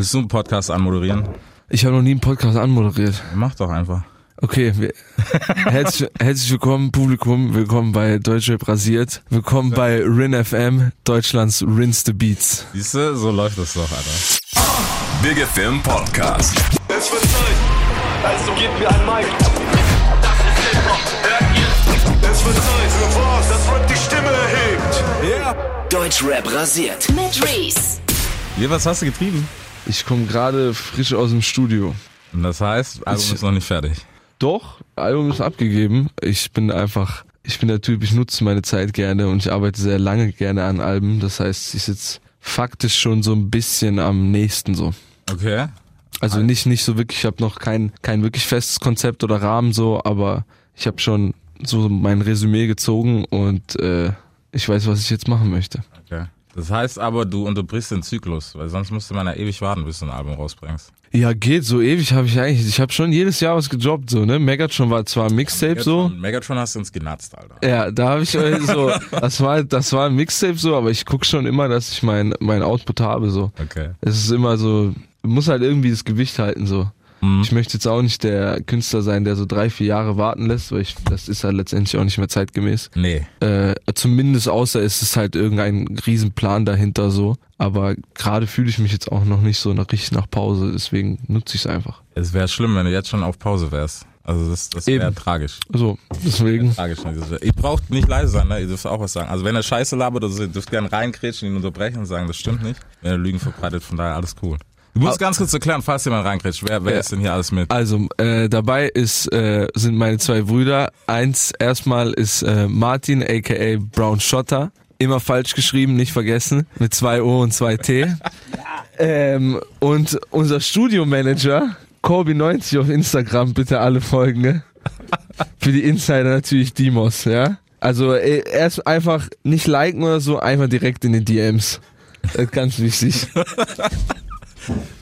Willst du einen Podcast anmoderieren? Ich habe noch nie einen Podcast anmoderiert. Mach doch einfach. Okay, wir, herzlich, herzlich willkommen, Publikum. Willkommen bei Deutschrap rasiert. Willkommen bei Rin FM, Deutschlands Rinse the Beats. Siehst du, so läuft das doch, Alter. Big Film Podcast. Es wird Zeit, also gebt mir ein Mic. Das ist Hip-Hop, hört ihr? Es wird Zeit für was, das Rap die Stimme erhebt. Yeah. Deutschrap rasiert. Mit Reese. Hier, was hast du getrieben? Ich komme gerade frisch aus dem Studio. Und das heißt, Album Ich- ist noch nicht fertig. Doch, Album ist abgegeben. Ich bin einfach, ich bin der Typ, ich nutze meine Zeit gerne und ich arbeite sehr lange gerne an Alben. Das heißt, ich sitze faktisch schon so ein bisschen am nächsten so. Okay. Also nicht nicht so wirklich, ich habe noch kein kein wirklich festes Konzept oder Rahmen so, aber ich habe schon so mein Resümee gezogen und äh, ich weiß, was ich jetzt machen möchte. Das heißt aber, du unterbrichst den Zyklus, weil sonst musste man ja ewig warten, bis du ein Album rausbringst. Ja, geht so ewig habe ich eigentlich. Ich habe schon jedes Jahr was gejobbt so, ne? Megatron war zwar ein Mixtape so. Megatron, Megatron hast du uns genatzt, Alter. Ja, da habe ich äh, so, das war das war ein Mixtape so, aber ich guck schon immer, dass ich mein mein Output habe so. Okay. Es ist immer so, muss halt irgendwie das Gewicht halten so. Mhm. Ich möchte jetzt auch nicht der Künstler sein, der so drei, vier Jahre warten lässt, weil ich, das ist halt letztendlich auch nicht mehr zeitgemäß. Nee. Äh, zumindest außer es ist halt irgendein Riesenplan dahinter so. Aber gerade fühle ich mich jetzt auch noch nicht so nach, richtig nach Pause, deswegen nutze ich es einfach. Es wäre schlimm, wenn du jetzt schon auf Pause wärst. Also das, das wäre tragisch. So, deswegen. Tragisch. ne? Ihr braucht nicht leise sein, ne? Ihr dürft auch was sagen. Also wenn er Scheiße labert, also ihr dürft gerne reinkrätschen, ihn unterbrechen und sagen, das stimmt nicht. Wenn er Lügen verbreitet, von daher alles cool. Du musst ganz kurz erklären, falls jemand reinkrätscht, wer, wer Ja. ist denn hier alles mit? Also, äh, dabei ist, äh, sind meine zwei Brüder. Eins erstmal ist äh, Martin, aka Brown Schotter. Immer falsch geschrieben, nicht vergessen. Mit zwei O und zwei T. ähm, und unser Studiomanager, Corby90 auf Instagram, bitte alle folgen. Ne? Für die Insider natürlich Dimos, ja. Also äh, erst einfach nicht liken oder so, einfach direkt in den DMs. Das ist ganz wichtig.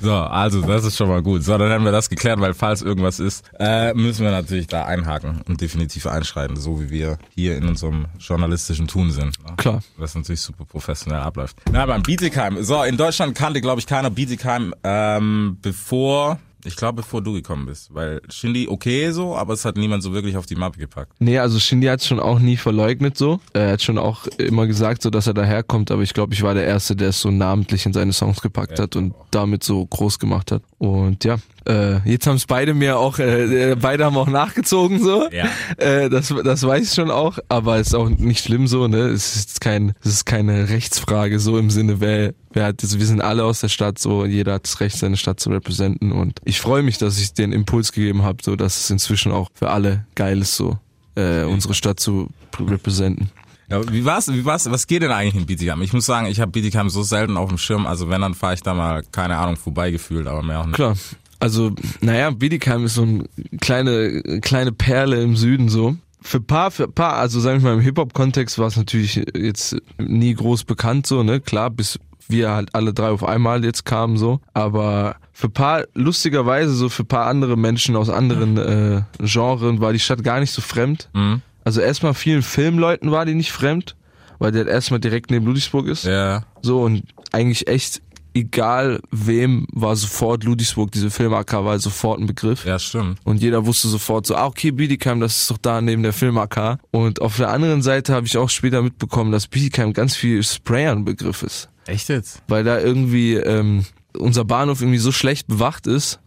So, also das ist schon mal gut. So, dann haben wir das geklärt, weil falls irgendwas ist, äh, müssen wir natürlich da einhaken und definitiv einschreiten, so wie wir hier in unserem journalistischen Tun sind. Ne? Klar. Was natürlich super professionell abläuft. Na, beim Bietigheim. So, in Deutschland kannte, glaube ich, keiner Bietigheim, ähm, bevor, ich glaube, bevor du gekommen bist. Weil Shindy okay so, aber es hat niemand so wirklich auf die Mappe gepackt. Nee, also Shindy hat schon auch nie verleugnet so. Er hat schon auch immer gesagt, so dass er daherkommt, aber ich glaube, ich war der Erste, der es so namentlich in seine Songs gepackt Ja, hat und damit so groß gemacht hat. Und ja, äh, jetzt haben es beide mir auch, äh, äh, beide haben auch nachgezogen so. Ja. Äh, das, das weiß ich schon auch, aber ist auch nicht schlimm so, ne? Es ist kein, es ist keine Rechtsfrage so im Sinne, wer, wer hat, also wir sind alle aus der Stadt so, jeder hat das Recht, seine Stadt zu repräsentieren und ich freue mich, dass ich den Impuls gegeben habe, so dass es inzwischen auch für alle geil ist, so äh, unsere Stadt zu repräsentieren. Ja, wie war's, wie war's, was geht denn eigentlich in Bietigheim? Ich muss sagen, ich habe Bietigheim so selten auf dem Schirm, also wenn, dann fahre ich da mal, keine Ahnung, vorbeigefühlt, aber mehr auch nicht. Klar. Also, naja, Bietigheim ist so eine kleine, kleine Perle im Süden so. Für paar, für paar, also sagen wir mal im Hip-Hop-Kontext war es natürlich jetzt nie groß bekannt so, ne? Klar, bis wir halt alle drei auf einmal jetzt kamen so. Aber für paar, lustigerweise so für paar andere Menschen aus anderen äh, Genren war die Stadt gar nicht so fremd. Mhm. Also erstmal vielen Filmleuten war die nicht fremd, weil der halt erstmal direkt neben Ludwigsburg ist. Ja, So und eigentlich echt egal wem war sofort Ludwigsburg, diese Film-AK war sofort ein Begriff. ja, stimmt. Und jeder wusste sofort so, ah, okay, Bietigheim, das ist doch da neben der Film-AK. Und auf der anderen Seite habe ich auch später mitbekommen, dass Bietigheim ganz viel Sprayer ein Begriff ist. Echt jetzt? Weil da irgendwie ähm, unser Bahnhof irgendwie so schlecht bewacht ist,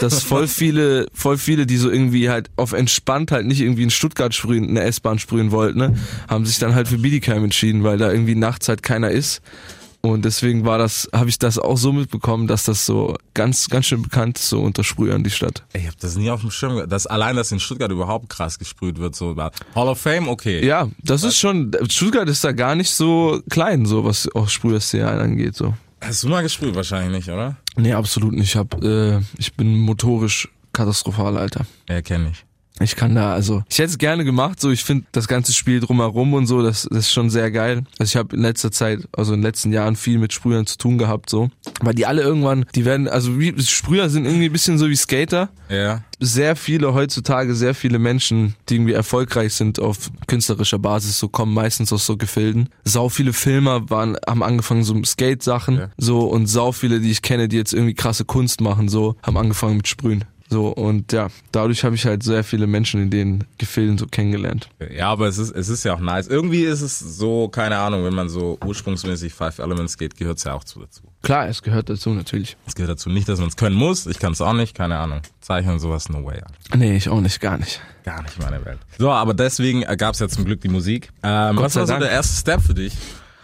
dass voll viele, voll viele, die so irgendwie halt auf entspannt halt nicht irgendwie in Stuttgart sprühen, eine S-Bahn sprühen wollten, ne, haben sich dann halt für Bietigheim entschieden, weil da irgendwie nachts halt keiner ist. Und deswegen war das, habe ich das auch so mitbekommen, dass das so ganz, ganz schön bekannt ist, so unter Sprühern die Stadt. Ey, Ich habe das nie auf dem Schirm gehabt. Das, allein, dass in Stuttgart überhaupt krass gesprüht wird, so Hall of Fame, okay. Ja, das ist schon, Stuttgart ist da gar nicht so klein, so was auch Sprüherszene angeht, so. Hast du mal gesprüht? Wahrscheinlich nicht, oder? Nee, absolut nicht. Ich hab, äh, ich bin motorisch katastrophal, Alter. Ja, kenne ich. Ich kann da, also, ich hätte es gerne gemacht, so, ich finde das ganze Spiel drumherum und so, das, das ist schon sehr geil. Also ich habe in letzter Zeit, also in den letzten Jahren viel mit Sprühern zu tun gehabt, so. Weil die alle irgendwann, die werden, also wie, Sprüher sind irgendwie ein bisschen so wie Skater. Ja. Sehr viele heutzutage, sehr viele Menschen, die irgendwie erfolgreich sind auf künstlerischer Basis, so kommen meistens aus so Gefilden. Sau viele Filmer waren, haben angefangen so Skate-Sachen, Ja. so, und sau viele, die ich kenne, die jetzt irgendwie krasse Kunst machen, so, haben angefangen mit Sprühen. So, und ja, dadurch habe ich halt sehr viele Menschen in den Gefilden so kennengelernt. Ja, aber es ist, es ist ja auch nice. Irgendwie ist es so, keine Ahnung, wenn man so ursprungsmäßig Five Elements geht, gehört es ja auch zu dazu. Klar, es gehört dazu natürlich. Es gehört dazu nicht, dass man es können muss. Ich kann es auch nicht, keine Ahnung. Zeichnen sowas, no way. Nee, ich auch nicht, gar nicht. Gar nicht meine Welt. So, aber deswegen gab es ja zum Glück die Musik. Ähm, was war so der erste Step für dich?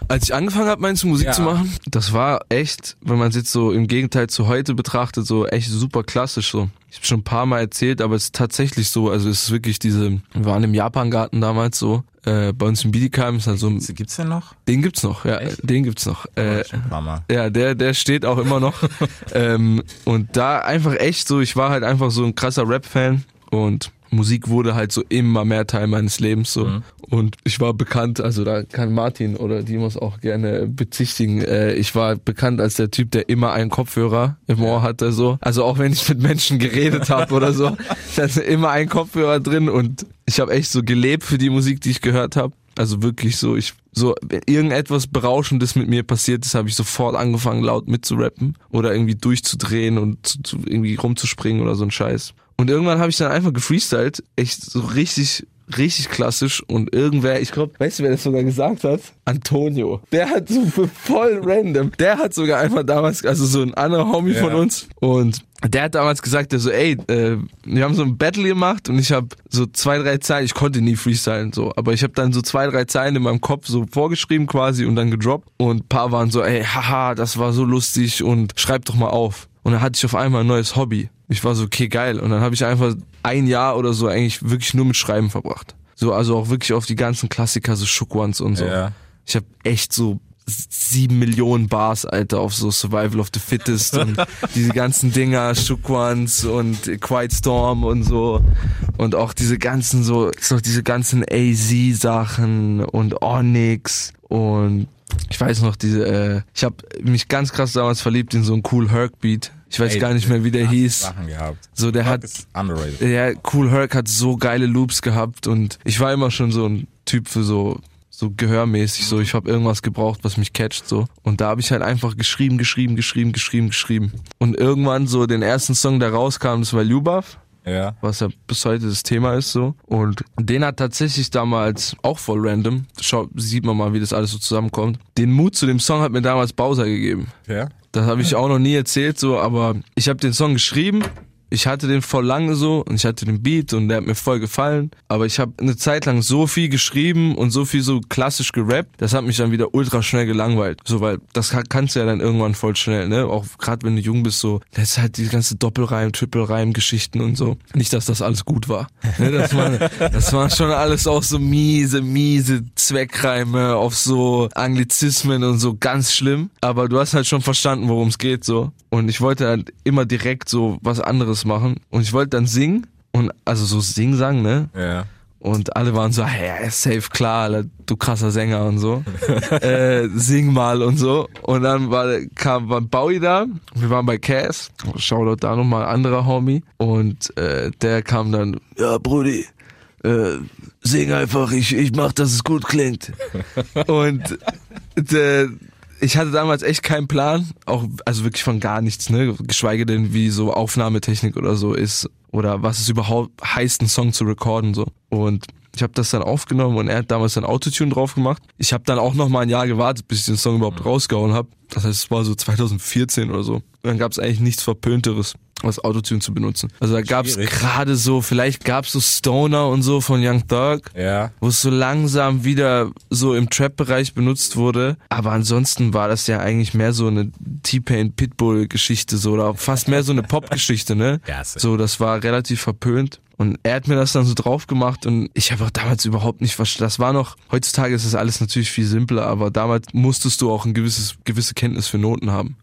Als ich angefangen habe, meine Musik Ja. zu machen, das war echt, wenn man es jetzt so im Gegenteil zu heute betrachtet, so echt super klassisch so. Ich habe schon ein paar Mal erzählt, aber es ist tatsächlich so, also es ist wirklich diese, wir waren im Japangarten damals so, äh, bei uns in Bietigheim ist halt so, Gibt's den noch? den gibt's noch, ja, Echt? den gibt's noch. Äh, ein ja, der, der steht auch immer noch. ähm, und da einfach echt so, ich war halt einfach so ein krasser Rap-Fan und Musik wurde halt so immer mehr Teil meines Lebens so. Und ich war bekannt, also da kann Martin oder Dimos auch gerne bezichtigen. Äh, ich war bekannt als der Typ, der immer einen Kopfhörer im Ohr hatte so. Also auch wenn ich mit Menschen geredet habe oder so, da ist immer ein Kopfhörer drin und ich habe echt so gelebt für die Musik, die ich gehört habe. Also wirklich so, ich so irgendetwas Berauschendes mit mir passiert ist, habe ich sofort angefangen laut mitzurappen oder irgendwie durchzudrehen und zu, zu, irgendwie rumzuspringen oder so ein Scheiß. Und irgendwann habe ich dann einfach gefreestylt, echt so richtig richtig klassisch und irgendwer, ich glaube, weißt du, wer das sogar gesagt hat? Antonio. Der hat so voll random, der hat sogar einfach damals, also so ein anderer Homie von Ja. uns und der hat damals gesagt, der so, ey, äh, wir haben so ein Battle gemacht und ich habe so zwei, drei Zeilen, ich konnte nie freestylen so, aber ich habe dann so zwei, drei Zeilen in meinem Kopf so vorgeschrieben quasi und dann gedroppt und ein paar waren so, ey, haha, das war so lustig und schreib doch mal auf. Und dann hatte ich auf einmal ein neues Hobby. Ich war so, okay, geil. Und dann habe ich einfach ein Jahr oder so eigentlich wirklich nur mit Schreiben verbracht. So, also auch wirklich auf die ganzen Klassiker, so Shook Ones und so. Ja. Ich habe echt so sieben Millionen Bars, Alter, auf so Survival of the Fittest und diese ganzen Dinger, Shook Ones und Quiet Storm und so. Und auch diese ganzen so, so diese ganzen AZ-Sachen und Onyx und ich weiß noch, diese, äh, ich habe mich ganz krass damals verliebt in so einen Cool Herc Beat. Ich weiß Ey, gar nicht mehr, wie der hieß. Sachen gehabt. So, der hat, ist underrated. ja, Cool Herc hat so geile Loops gehabt und ich war immer schon so ein Typ für so so gehörmäßig so ich habe irgendwas gebraucht was mich catcht so und da habe ich halt einfach geschrieben geschrieben geschrieben geschrieben geschrieben und irgendwann so den ersten Song der rauskam das war Lubaf Ja. was ja bis heute das Thema ist so und den hat tatsächlich damals auch voll random schau sieht man mal wie das alles so zusammenkommt den Mut zu dem Song hat mir damals Bowser gegeben Ja. das habe ich auch noch nie erzählt, so, aber ich habe den Song geschrieben. Ich hatte den voll lange so und ich hatte den Beat und der hat mir voll gefallen. Aber ich habe eine Zeit lang so viel geschrieben und so viel so klassisch gerappt, das hat mich dann wieder ultra schnell gelangweilt. So, weil das kann- kannst du ja dann irgendwann voll schnell, ne? Auch gerade wenn du jung bist, so, das ist halt die ganze Doppelreim, Triple-Reim-Geschichten und so. Nicht, dass das alles gut war. Ne? Das, war das war schon alles auch so miese, miese Zweckreime auf so Anglizismen und so ganz schlimm. Aber du hast halt schon verstanden, worum es geht so. Und ich wollte halt immer direkt so was anderes machen. Und ich wollte dann singen. Und also so Sing-Sang, ne? Ja. Und alle waren so, hey, safe, klar, du krasser Sänger und so. äh, sing mal und so. Und dann war, kam war Bowie da. Wir waren bei Cass. Shoutout da nochmal, anderer Homie. Und äh, der kam dann, ja, Brudi, äh, sing einfach, ich, ich mach, dass es gut klingt. und der, ich hatte damals echt keinen Plan, auch also wirklich von gar nichts, ne, geschweige denn wie so Aufnahmetechnik oder so ist oder was es überhaupt heißt, einen Song zu recorden so. Und ich habe das dann aufgenommen und er hat damals ein Autotune drauf gemacht. Ich habe dann auch noch mal ein Jahr gewartet, bis ich den Song überhaupt rausgehauen habe. Das heißt, es war so 2014 oder so. Und dann gab es eigentlich nichts verpönteres, als Autotune zu benutzen. Also da gab es gerade so, vielleicht gab es so Stoner und so von Young Thug Ja. wo es so langsam wieder so im Trap-Bereich benutzt wurde. Aber ansonsten war das ja eigentlich mehr so eine T-Pain Pitbull-Geschichte, so oder fast mehr so eine Pop-Geschichte, ne? Ja. So, das war relativ verpönt. Und er hat mir das dann so drauf gemacht und ich habe auch damals überhaupt nicht verstanden. Das war noch, heutzutage ist das alles natürlich viel simpler, aber damals musstest du auch ein gewisses, gewisse Kenntnis für Noten haben.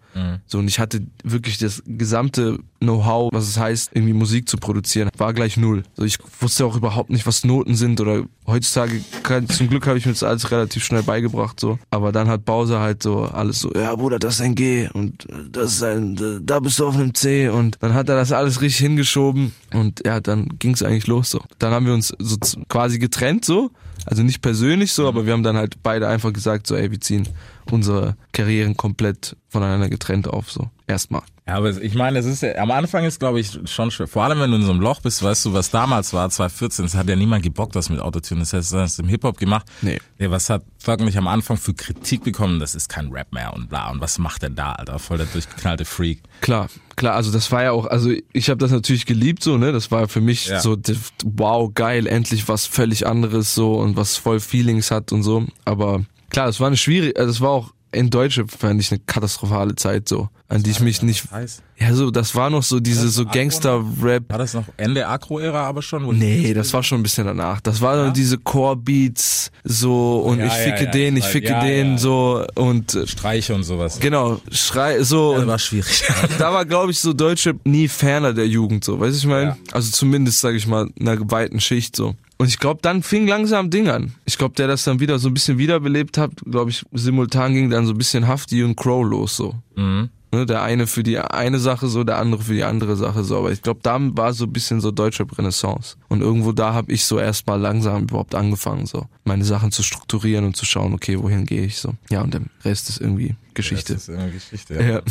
So, und ich hatte wirklich das gesamte Know-how, was es heißt, irgendwie Musik zu produzieren, war gleich null. So, ich wusste auch überhaupt nicht, was Noten sind oder heutzutage, kann, zum Glück habe ich mir das alles relativ schnell beigebracht, so. Aber dann hat Bowser halt so alles so, ja Bruder, das ist ein G und das ist ein, da bist du auf einem C und dann hat er das alles richtig hingeschoben und ja, dann ging es eigentlich los so. Dann haben wir uns so quasi getrennt so, also nicht persönlich so, aber wir haben dann halt beide einfach gesagt so, ey, wir ziehen unsere Karrieren komplett voneinander getrennt auf so. Erstmal. Ja, aber ich meine, es ist ja, am Anfang ist, glaube ich, schon schwer. Vor allem, wenn du in so einem Loch bist, weißt du, was damals war, 2014, es hat ja niemand gebockt, das mit Autotune. Das heißt, das ist im Hip-Hop gemacht. Nee. Ja, was hat wirklich am Anfang für Kritik bekommen? Das ist kein Rap mehr und bla. Und was macht der da, Alter? Voll der durchgeknallte Freak. Klar, klar, also das war ja auch, also ich habe das natürlich geliebt so, ne? Das war für mich Ja. so wow, geil, endlich was völlig anderes so und was voll Feelings hat und so, aber klar, es war eine schwierige, also es war auch in Deutsche fand ich eine katastrophale Zeit so, an die ich mich nicht Heiß. ja so, das war noch so diese so Gangster Rap War das noch Ende Agro-Ära aber schon? Nee, das war schon ein bisschen danach. Das war dann diese Core-Beats so und Ja, ich ja, ficke ja, den, ich weiß. ficke Ja, den ja. so und äh, Streiche und sowas. genau, schrei so Das war schwierig. da war, glaube ich, so Deutsche nie ferner der Jugend, so, weißt du, ich meine? Ja. Also zumindest, sage ich mal, einer weiten Schicht so. Und ich glaube, dann fing langsam Ding an. Ich glaube, der das dann wieder so ein bisschen wiederbelebt hat, glaube ich, simultan ging dann so ein bisschen Hafti und Crow los, so. Mhm. Ne, der eine für die eine Sache so, der andere für die andere Sache so. Aber ich glaube, da war so ein bisschen so deutsche Renaissance. Und irgendwo da habe ich so erstmal langsam überhaupt angefangen, so meine Sachen zu strukturieren und zu schauen, okay, wohin gehe ich so. Ja, und der Rest ist irgendwie Geschichte. Das ist eine Geschichte. Ja. Ja.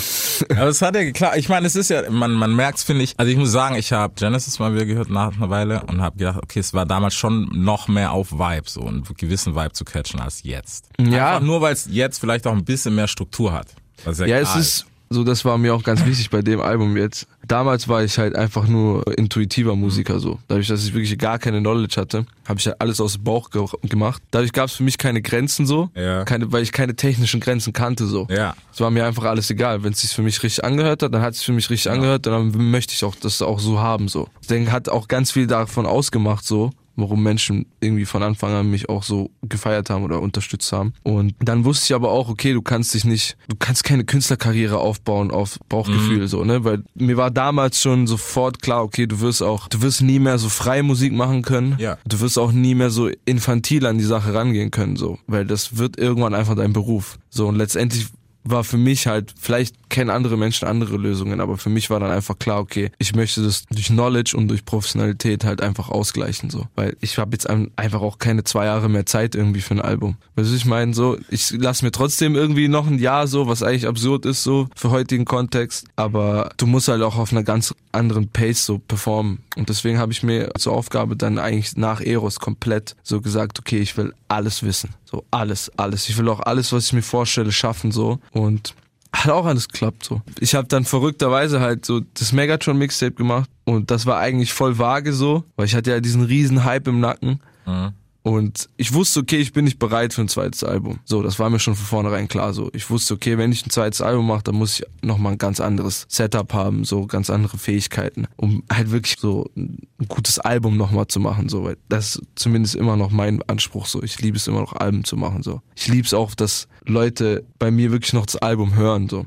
Aber es hat ja geklappt. Ich meine, es ist ja, man, man merkt's, finde ich. Also ich muss sagen, ich habe Genesis mal wieder gehört nach einer Weile und habe gedacht, okay, es war damals schon noch mehr auf Vibe, so einen gewissen Vibe zu catchen als jetzt. Ja. Einfach nur weil es jetzt vielleicht auch ein bisschen mehr Struktur hat. Was Ja, es klar ist so, das war mir auch ganz wichtig bei dem Album jetzt. Damals war ich halt einfach nur intuitiver Musiker so. Dadurch, dass ich wirklich gar keine Knowledge hatte, habe ich halt alles aus dem Bauch ge gemacht. Dadurch gab es für mich keine Grenzen so, Ja. keine, weil ich keine technischen Grenzen kannte so. Ja. Es war mir einfach alles egal. Wenn es sich für mich richtig angehört hat, dann hat es sich für mich richtig angehört, dann möchte ich auch das auch so haben so. Deswegen hat auch ganz viel davon ausgemacht so, warum Menschen irgendwie von Anfang an mich auch so gefeiert haben oder unterstützt haben. Und dann wusste ich aber auch, okay, du kannst dich nicht, du kannst keine Künstlerkarriere aufbauen auf Bauchgefühl so, ne? Weil mir war damals schon sofort klar, okay, du wirst auch, du wirst nie mehr so freie Musik machen können. Ja. Du wirst auch nie mehr so infantil an die Sache rangehen können, so. Weil das wird irgendwann einfach dein Beruf. So, und letztendlich war für mich halt, vielleicht kennen andere Menschen andere Lösungen, aber für mich war dann einfach klar, okay, ich möchte das durch Knowledge und durch Professionalität halt einfach ausgleichen, so. Weil ich habe jetzt ein- einfach auch keine zwei Jahre mehr Zeit irgendwie für ein Album. Weißt du, ich meine, so, ich lasse mir trotzdem irgendwie noch ein Jahr so, was eigentlich absurd ist, so, für heutigen Kontext, aber du musst halt auch auf einer ganz anderen Pace so performen. Und deswegen habe ich mir zur Aufgabe dann eigentlich nach Eros komplett so gesagt, okay, ich will alles wissen. So alles, alles. Ich will auch alles, was ich mir vorstelle, schaffen so. Und hat auch alles geklappt so. Ich habe dann verrückterweise halt so das Megatron Mixtape gemacht und das war eigentlich voll vage so, weil ich hatte ja diesen riesen Hype im Nacken. Und ich wusste, okay, ich bin nicht bereit für ein zweites Album. So, das war mir schon von vornherein klar so. Ich wusste, okay, wenn ich ein zweites Album mache, dann muss ich nochmal ein ganz anderes Setup haben, so ganz andere Fähigkeiten, um halt wirklich so ein gutes Album nochmal zu machen, so, weil das ist zumindest immer noch mein Anspruch, so. Ich liebe es immer noch, Alben zu machen, so. Ich liebe es auch, dass Leute bei mir wirklich noch das Album hören, so.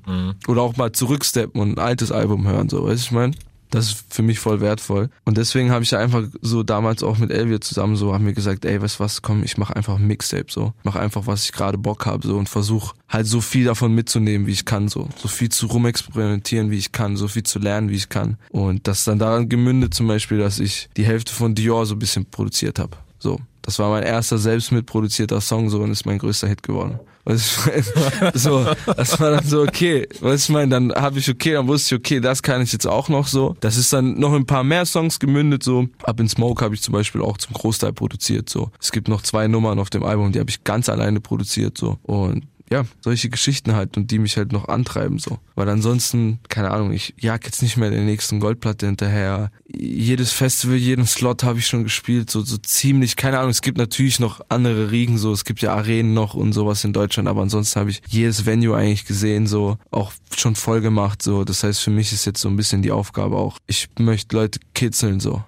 Oder auch mal zurücksteppen und ein altes Album hören, so, weißt du, ich meine? Das ist für mich voll wertvoll. Und deswegen habe ich einfach so damals auch mit Elvia zusammen so, haben wir gesagt, ey, weißt was, komm, ich mache einfach ein Mixtape so. Mach einfach, was ich gerade Bock habe so und versuch halt so viel davon mitzunehmen, wie ich kann so. So viel zu rumexperimentieren, wie ich kann, so viel zu lernen, wie ich kann. Und das ist dann daran gemündet zum Beispiel, dass ich die Hälfte von Dior so ein bisschen produziert habe. So. Das war mein erster selbst mitproduzierter Song so und ist mein größter Hit geworden. Was ich mein, so, das war dann so okay. Was ich meine, dann habe ich okay, dann wusste ich okay, das kann ich jetzt auch noch so. Das ist dann noch in ein paar mehr Songs gemündet so. Up in Smoke habe ich zum Beispiel auch zum Großteil produziert so. Es gibt noch zwei Nummern auf dem Album, die habe ich ganz alleine produziert so und ja, solche Geschichten halt und die mich halt noch antreiben so. Weil ansonsten, keine Ahnung, ich jag jetzt nicht mehr der nächsten Goldplatte hinterher. Jedes Festival, jeden Slot habe ich schon gespielt, so, so ziemlich, keine Ahnung, es gibt natürlich noch andere Riegen, so, es gibt ja Arenen noch und sowas in Deutschland, aber ansonsten habe ich jedes Venue eigentlich gesehen, so, auch schon voll gemacht, so. Das heißt, für mich ist jetzt so ein bisschen die Aufgabe auch, ich möchte Leute kitzeln, so.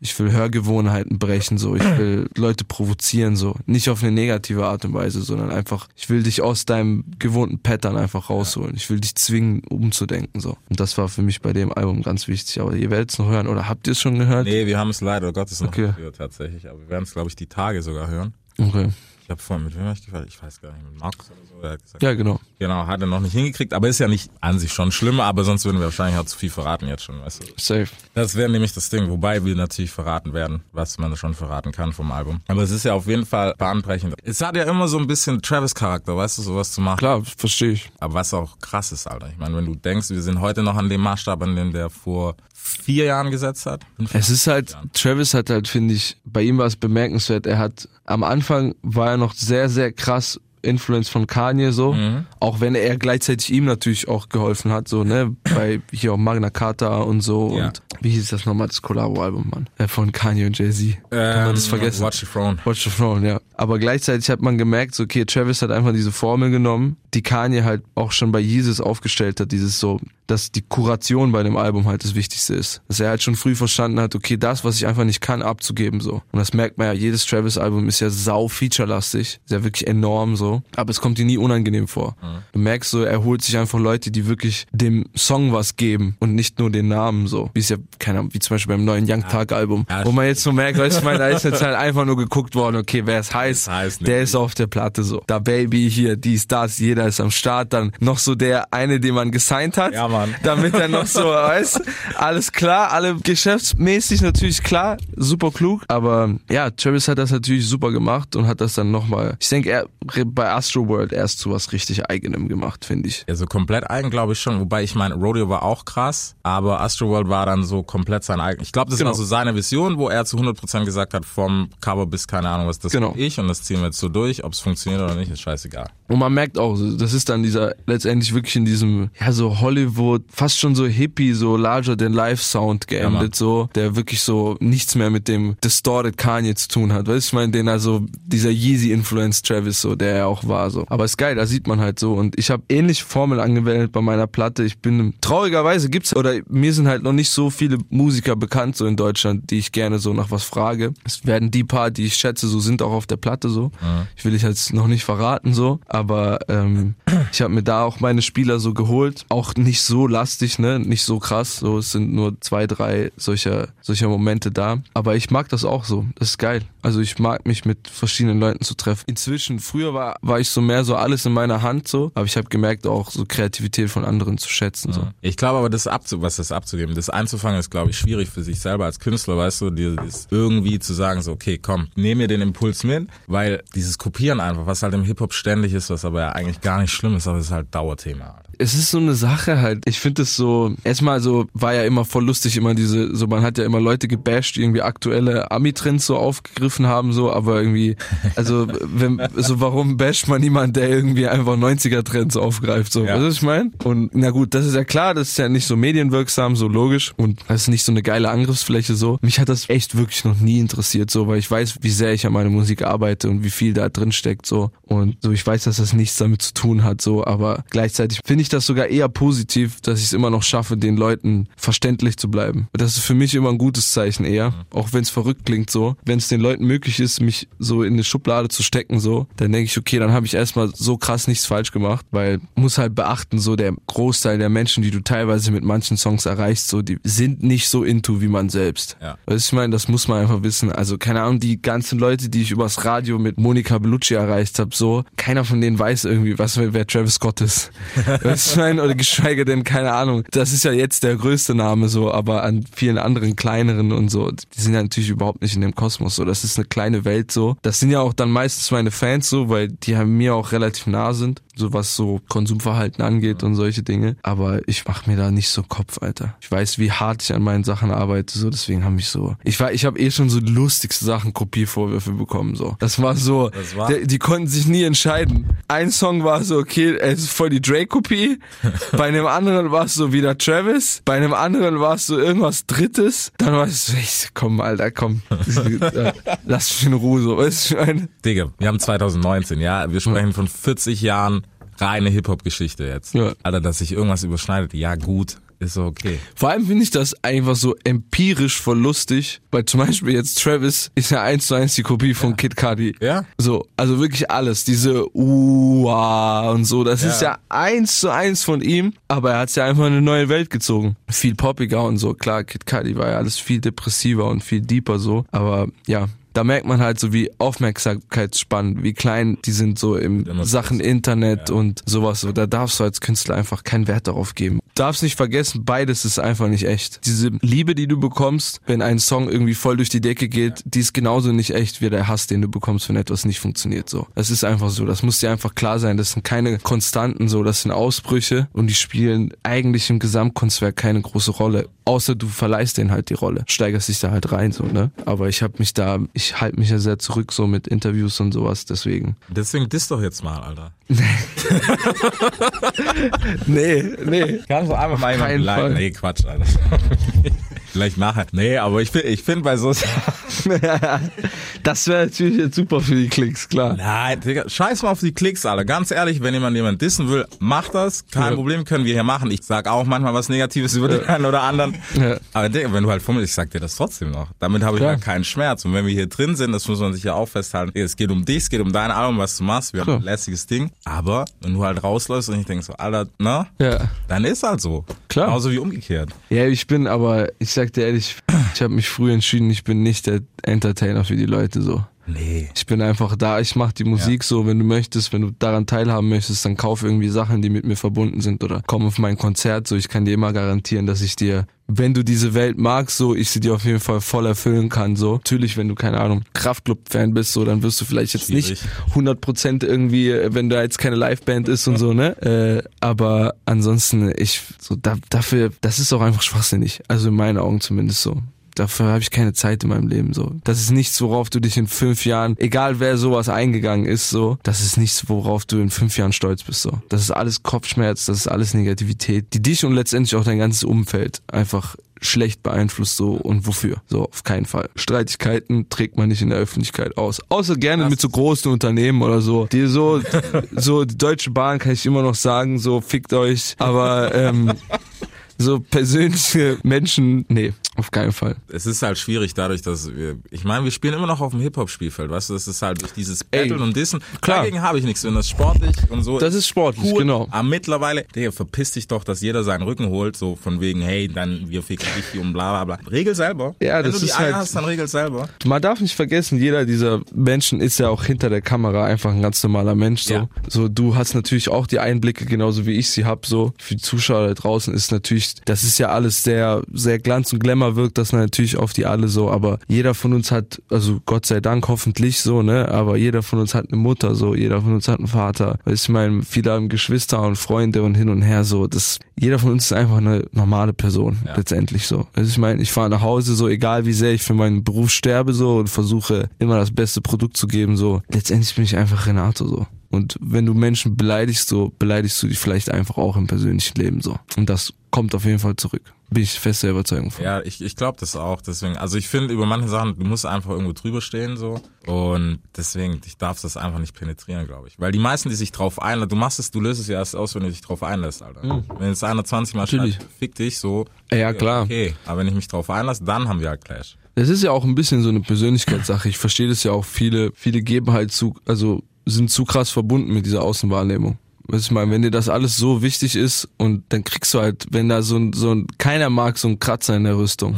Ich will Hörgewohnheiten brechen, so. Ich will Leute provozieren, so. Nicht auf eine negative Art und Weise, sondern einfach, ich will dich aus deinem gewohnten Pattern einfach rausholen. Ich will dich zwingen, umzudenken, so. Und das war für mich bei dem Album ganz wichtig. Aber ihr werdet es noch hören, oder habt ihr es schon gehört? Nee, wir haben es leider Gottes noch Okay. nicht gehört, tatsächlich. Aber wir werden es, glaube ich, die Tage sogar hören. Okay. Ich habe vorhin mit wem hab ich gefragt? Ich weiß gar nicht, mit Markus oder so. Der hat gesagt, Ja, genau. Genau, hat er noch nicht hingekriegt, aber ist ja nicht an sich schon schlimm, aber sonst würden wir wahrscheinlich auch zu viel verraten jetzt schon, weißt du. Safe. Das wäre nämlich das Ding, wobei wir natürlich verraten werden, was man schon verraten kann vom Album. Aber es ist ja auf jeden Fall bahnbrechend. Es hat ja immer so ein bisschen Travis-Charakter, weißt du, sowas zu machen. Klar, verstehe ich. Aber was auch krass ist, Alter. Ich meine, wenn du denkst, wir sind heute noch an dem Maßstab, an dem der vor vier Jahren gesetzt hat. Es Jahren? ist halt, Travis hat halt, finde ich, bei ihm war es bemerkenswert. Er hat, am Anfang war er noch sehr, sehr krass Influence von Kanye so, Mhm. auch wenn er gleichzeitig ihm natürlich auch geholfen hat, so, ne, bei hier auch Magna Carta und so Ja. und wie hieß das nochmal, das Collabo-Album, Mann, äh, von Kanye und Jay-Z. Kann man das Ähm, vergessen? Watch the Throne. Watch the Throne, ja. Aber gleichzeitig hat man gemerkt, so, okay, Travis hat einfach diese Formel genommen, die Kanye halt auch schon bei Jesus aufgestellt hat, dieses so, dass die Kuration bei dem Album halt das Wichtigste ist. Dass er halt schon früh verstanden hat, okay, das, was ich einfach nicht kann, abzugeben, so. Und das merkt man ja, jedes Travis-Album ist ja sau featurelastig, ist ja wirklich enorm, so. Aber es kommt dir nie unangenehm vor. Du merkst so, er holt sich einfach Leute, die wirklich dem Song was geben und nicht nur den Namen, so. Wie es ja, keine Ahnung, wie zum Beispiel beim neuen Young Tag-Album, Ja, wo man jetzt so merkt, weißt du, ich meine, da ist jetzt halt einfach nur geguckt worden, okay, wer es heißt, heißt der ist auf der Platte so. Da Baby hier, dies, das, jeder ist am Start. Dann noch so der eine, den man gesigned hat. Ja, Mann. Damit er noch so, weißt, alles klar, alle geschäftsmäßig natürlich klar, super klug. Aber ja, Travis hat das natürlich super gemacht und hat das dann nochmal, ich denke, er bei Astro World erst zu was richtig eigenem gemacht, finde ich. Also komplett eigen, glaube ich schon. Wobei ich meine, Rodeo war auch krass, aber Astroworld war dann so komplett sein eigen. Ich glaube, das Genau. war so seine Vision, wo er zu 100% gesagt hat, vom Cover bis keine Ahnung was, das Genau. bin ich und das ziehen wir jetzt so durch. Ob es funktioniert oder nicht, ist scheißegal. Und man merkt auch, das ist dann dieser, letztendlich wirklich in diesem, ja, so Hollywood, fast schon so Hippie, so larger than life Sound Ja, geendet, so, der wirklich so nichts mehr mit dem distorted Kanye zu tun hat. Weißt du, ich meine, den also, dieser Yeezy-Influence Travis, so, der er auch war, so. Aber ist geil, da sieht man halt so. Und ich habe ähnliche Formel angewendet bei meiner Platte. Ich bin, traurigerweise gibt's, oder mir sind halt noch nicht so viele Musiker bekannt, so in Deutschland, die ich gerne so nach was frage. Es werden die paar, die ich schätze, so sind auch auf der Platte, so. Ich will ich jetzt noch nicht verraten, so. Aber ähm, ich habe mir da auch meine Spieler so geholt. Auch nicht so lastig, ne? Nicht so krass. So, es sind nur zwei, drei solcher, solcher Momente da. Aber ich mag das auch so. Das ist geil. Also ich mag mich mit verschiedenen Leuten zu treffen. Inzwischen, früher war, war ich so mehr so alles in meiner Hand so. Aber ich habe gemerkt, auch so Kreativität von anderen zu schätzen. So. Ich glaube aber, das abzu was das abzugeben, das einzufangen, ist, glaube ich, schwierig für sich selber als Künstler, weißt du, dieses irgendwie zu sagen, so, okay, komm, nehm mir den Impuls mit, weil dieses Kopieren einfach, was halt im Hip-Hop ständig ist, was aber ja eigentlich gar nicht schlimm ist, aber es ist halt Dauerthema. Es ist so eine Sache halt. Ich finde es so, erstmal so, war ja immer voll lustig, immer diese, so man hat ja immer Leute gebasht, die irgendwie aktuelle Ami-Trends so aufgegriffen haben, so, aber irgendwie, also, wenn, so warum basht man niemand, der irgendwie einfach 90er-Trends aufgreift, so, Ja. weißt du, was ich meine? Und, na gut, das ist ja klar, das ist ja nicht so medienwirksam, so logisch und das ist nicht so eine geile Angriffsfläche, so. Mich hat das echt wirklich noch nie interessiert, so, weil ich weiß, wie sehr ich an meiner Musik arbeite und wie viel da drin steckt, so. Und so, ich weiß, dass das nichts damit zu tun hat, so, aber gleichzeitig finde ich das sogar eher positiv, dass ich es immer noch schaffe, den Leuten verständlich zu bleiben. Das ist für mich immer ein gutes Zeichen eher, auch wenn es verrückt klingt so. Wenn es den Leuten möglich ist, mich so in eine Schublade zu stecken, so, dann denke ich, okay, dann habe ich erstmal so krass nichts falsch gemacht, weil muss halt beachten, so der Großteil der Menschen, die du teilweise mit manchen Songs erreichst, so, die sind nicht so into wie man selbst. Ja. Weißt du, ich meine, das muss man einfach wissen. Also, keine Ahnung, die ganzen Leute, die ich übers Radio mit Monika Bellucci erreicht habe, so, keiner von denen weiß irgendwie, was wer Travis Scott ist. weißt du, meine, oder geschweige denn, keine Ahnung. Das ist ja jetzt der größte Name, so, aber an vielen anderen kleineren und so, die sind ja natürlich überhaupt nicht in dem Kosmos, so. Das ist eine kleine Welt, so. Das sind ja auch dann meistens meine Fans, so, weil die haben mir auch relativ nah sind, so was so Konsumverhalten angeht und solche Dinge. Aber ich mach mir da nicht so Kopf, Alter. Ich weiß, wie hart ich an meinen Sachen arbeite, so, deswegen habe ich so. Ich war, ich habe eh schon so die lustigste Sachen Kopiervorwürfe bekommen, so. Das war so, Das war- der, die konnten sich nie entscheiden. Ein Song war so, okay, es ist voll die Drake-Kopie. Bei einem anderen war es so wieder Travis. Bei einem anderen war es so irgendwas Drittes. Dann war es so, ich, komm, Alter, komm. Lass mich in Ruhe, so. Weißt du, ich meine? Digga, wir haben 2019, ja, wir sprechen von 40 Jahren reine Hip-Hop-Geschichte jetzt. Ja. Alter, dass sich irgendwas überschneidet, ja gut, ist so okay. Vor allem finde ich das einfach so empirisch voll lustig, weil zum Beispiel jetzt Travis ist ja eins zu eins die Kopie von Kid Cudi. Ja. So, also wirklich alles, diese Ua und so, das ist ja eins zu eins von ihm, aber er hat ja einfach in eine neue Welt gezogen. Viel poppiger und so, klar, Kid Cudi war ja alles viel depressiver und viel deeper so, aber ja, da merkt man halt so, wie Aufmerksamkeitsspannen, wie klein die sind so im Sachen. Internet und sowas. So, da darfst du als Künstler einfach keinen Wert darauf geben. Darfst nicht vergessen, beides ist einfach nicht echt. Diese Liebe, die du bekommst, wenn ein Song irgendwie voll durch die Decke geht, die ist genauso nicht echt wie der Hass, den du bekommst, wenn etwas nicht funktioniert. So, das ist einfach so. Das muss dir einfach klar sein. Das sind keine Konstanten. So, das sind Ausbrüche und die spielen eigentlich im Gesamtkunstwerk keine große Rolle. Außer du verleihst denen halt die Rolle, steigerst dich da halt rein, so ne. Aber ich habe mich da, ich halte mich ja sehr zurück so mit Interviews und sowas. Deswegen. Deswegen diss doch jetzt mal, Alter. Nee, nee. Kannst du einfach mal jemanden leiden? Nee, Quatsch, Alter. Vielleicht nachher. Nee, aber ich finde ich find bei so das wäre natürlich jetzt super für die Klicks, klar. Nein, Digga, scheiß mal auf die Klicks, Alter. Ganz ehrlich, wenn jemand jemand dissen will, macht das. Kein Ja. Problem, können wir hier machen. Ich sag auch manchmal was Negatives über den einen oder anderen. Ja. Aber Digga, wenn du halt fummelst, ich sag dir das trotzdem noch. Damit habe ich ja keinen Schmerz. Und wenn wir hier drin sind, das muss man sich ja auch festhalten. Es geht um dich, es geht um dein Album, was du machst. Wir haben ein lässiges Ding. Aber wenn du halt rausläufst und ich denk so, Alter, na, Ja. dann ist halt so. Klar. Genauso wie umgekehrt. Ja, ich bin aber, ich sag dir ehrlich, ich habe mich früh entschieden, ich bin nicht der Entertainer für die Leute so. Nee. Ich bin einfach da, ich mache die Musik so, wenn du möchtest, wenn du daran teilhaben möchtest, dann kauf irgendwie Sachen, die mit mir verbunden sind oder komm auf mein Konzert, so ich kann dir immer garantieren, dass ich dir, wenn du diese Welt magst, so ich sie dir auf jeden Fall voll erfüllen kann, so. Natürlich, wenn du keine Ahnung, Kraftclub-Fan bist, so, dann wirst du vielleicht jetzt Schwierig. nicht 100% irgendwie, äh, wenn da jetzt keine Liveband ist und so, ne? Äh, aber ansonsten, ich, so, da, dafür, das ist auch einfach schwachsinnig. Also in meinen Augen zumindest so. Dafür habe ich keine Zeit in meinem Leben so. Das ist nichts, worauf du dich in fünf Jahren, egal wer sowas eingegangen ist, so, das ist nichts, worauf du in fünf Jahren stolz bist. so. Das ist alles Kopfschmerz, das ist alles Negativität, die dich und letztendlich auch dein ganzes Umfeld einfach schlecht beeinflusst so und wofür. So, auf keinen Fall. Streitigkeiten trägt man nicht in der Öffentlichkeit aus. Außer gerne mit so großen Unternehmen oder so. Die so, so, die Deutsche Bahn kann ich immer noch sagen, so fickt euch. Aber ähm, so persönliche Menschen, nee, auf keinen Fall. es ist halt schwierig dadurch, dass wir, ich meine, wir spielen immer noch auf dem Hip-Hop-Spielfeld, weißt du, das ist halt durch dieses Ey, Battlen und Dissen. klar. Dagegen habe ich nichts, wenn das sportlich und so. Das ist sportlich, cool. genau. Aber mittlerweile, Digga, verpiss dich doch, dass jeder seinen Rücken holt, so von wegen, hey, dann wir ficken dich und bla bla bla. Regel selber. Ja, wenn das du die ist halt- hast, dann regel selber. Man darf nicht vergessen, jeder dieser Menschen ist ja auch hinter der Kamera einfach ein ganz normaler Mensch. So, Ja. so du hast natürlich auch die Einblicke, genauso wie ich sie hab. So für die Zuschauer da draußen ist natürlich, das ist ja alles sehr, sehr glanz und glamour wirkt das natürlich auf die alle so. Aber jeder von uns hat, also Gott sei Dank hoffentlich so, ne. Aber jeder von uns hat eine Mutter, so. Jeder von uns hat einen Vater. Ich meine, viele haben Geschwister und Freunde und hin und her so. Das, jeder von uns ist einfach eine normale Person Ja. letztendlich so. Also ich meine, ich fahre nach Hause so, egal wie sehr ich für meinen Beruf sterbe so und versuche immer das beste Produkt zu geben so. Letztendlich bin ich einfach Renato so. Und wenn du Menschen beleidigst, so beleidigst du dich vielleicht einfach auch im persönlichen Leben so. Und das kommt auf jeden Fall zurück. Bin ich fest der Überzeugung von. Ja, ich, ich glaube das auch. Deswegen, also ich finde über manche Sachen, du musst einfach irgendwo drüber stehen so. Und deswegen, ich darf das einfach nicht penetrieren, glaube ich. Weil die meisten, die sich drauf einlassen, du machst es, du löst es ja erst aus, wenn du dich drauf einlässt, Alter. Wenn jetzt einer 20 Mal Mhm. Natürlich. schreibt, fick dich so. Ja, klar. Okay, aber wenn ich mich drauf einlasse, dann haben wir halt Clash. Es ist ja auch ein bisschen so eine Persönlichkeitssache. Ich verstehe das ja auch. Viele, viele geben halt zu, also sind zu krass verbunden mit dieser Außenwahrnehmung. Weißt du, ich meine, wenn dir das alles so wichtig ist und dann kriegst du halt, wenn da so ein, so ein, keiner mag so einen Kratzer in der Rüstung.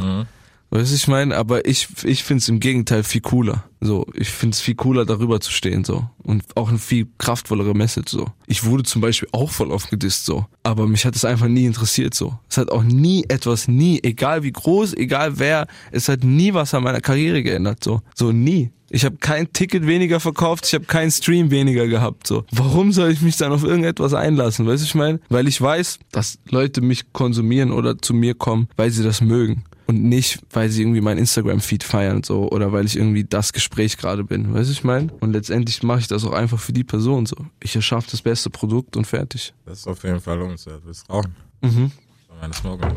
Weißt du, ich meine, aber ich, ich find's im Gegenteil viel cooler. So, ich find's viel cooler, darüber zu stehen, so. Und auch eine viel kraftvollere Message, so. Ich wurde zum Beispiel auch voll oft gedisst, so. Aber mich hat es einfach nie interessiert, so. Es hat auch nie etwas, nie, egal wie groß, egal wer, es hat nie was an meiner Karriere geändert, so. So, nie. Ich habe kein Ticket weniger verkauft, ich habe keinen Stream weniger gehabt. So, warum soll ich mich dann auf irgendetwas einlassen? Weißt du, ich meine, weil ich weiß, dass Leute mich konsumieren oder zu mir kommen, weil sie das mögen und nicht, weil sie irgendwie mein Instagram-Feed feiern so oder weil ich irgendwie das Gespräch gerade bin. Weißt du, ich meine? Und letztendlich mache ich das auch einfach für die Person so. Ich erschaffe das beste Produkt und fertig. Das ist auf jeden Fall lohnenswert. Du rauchen? Mhm. Meine mitkommen.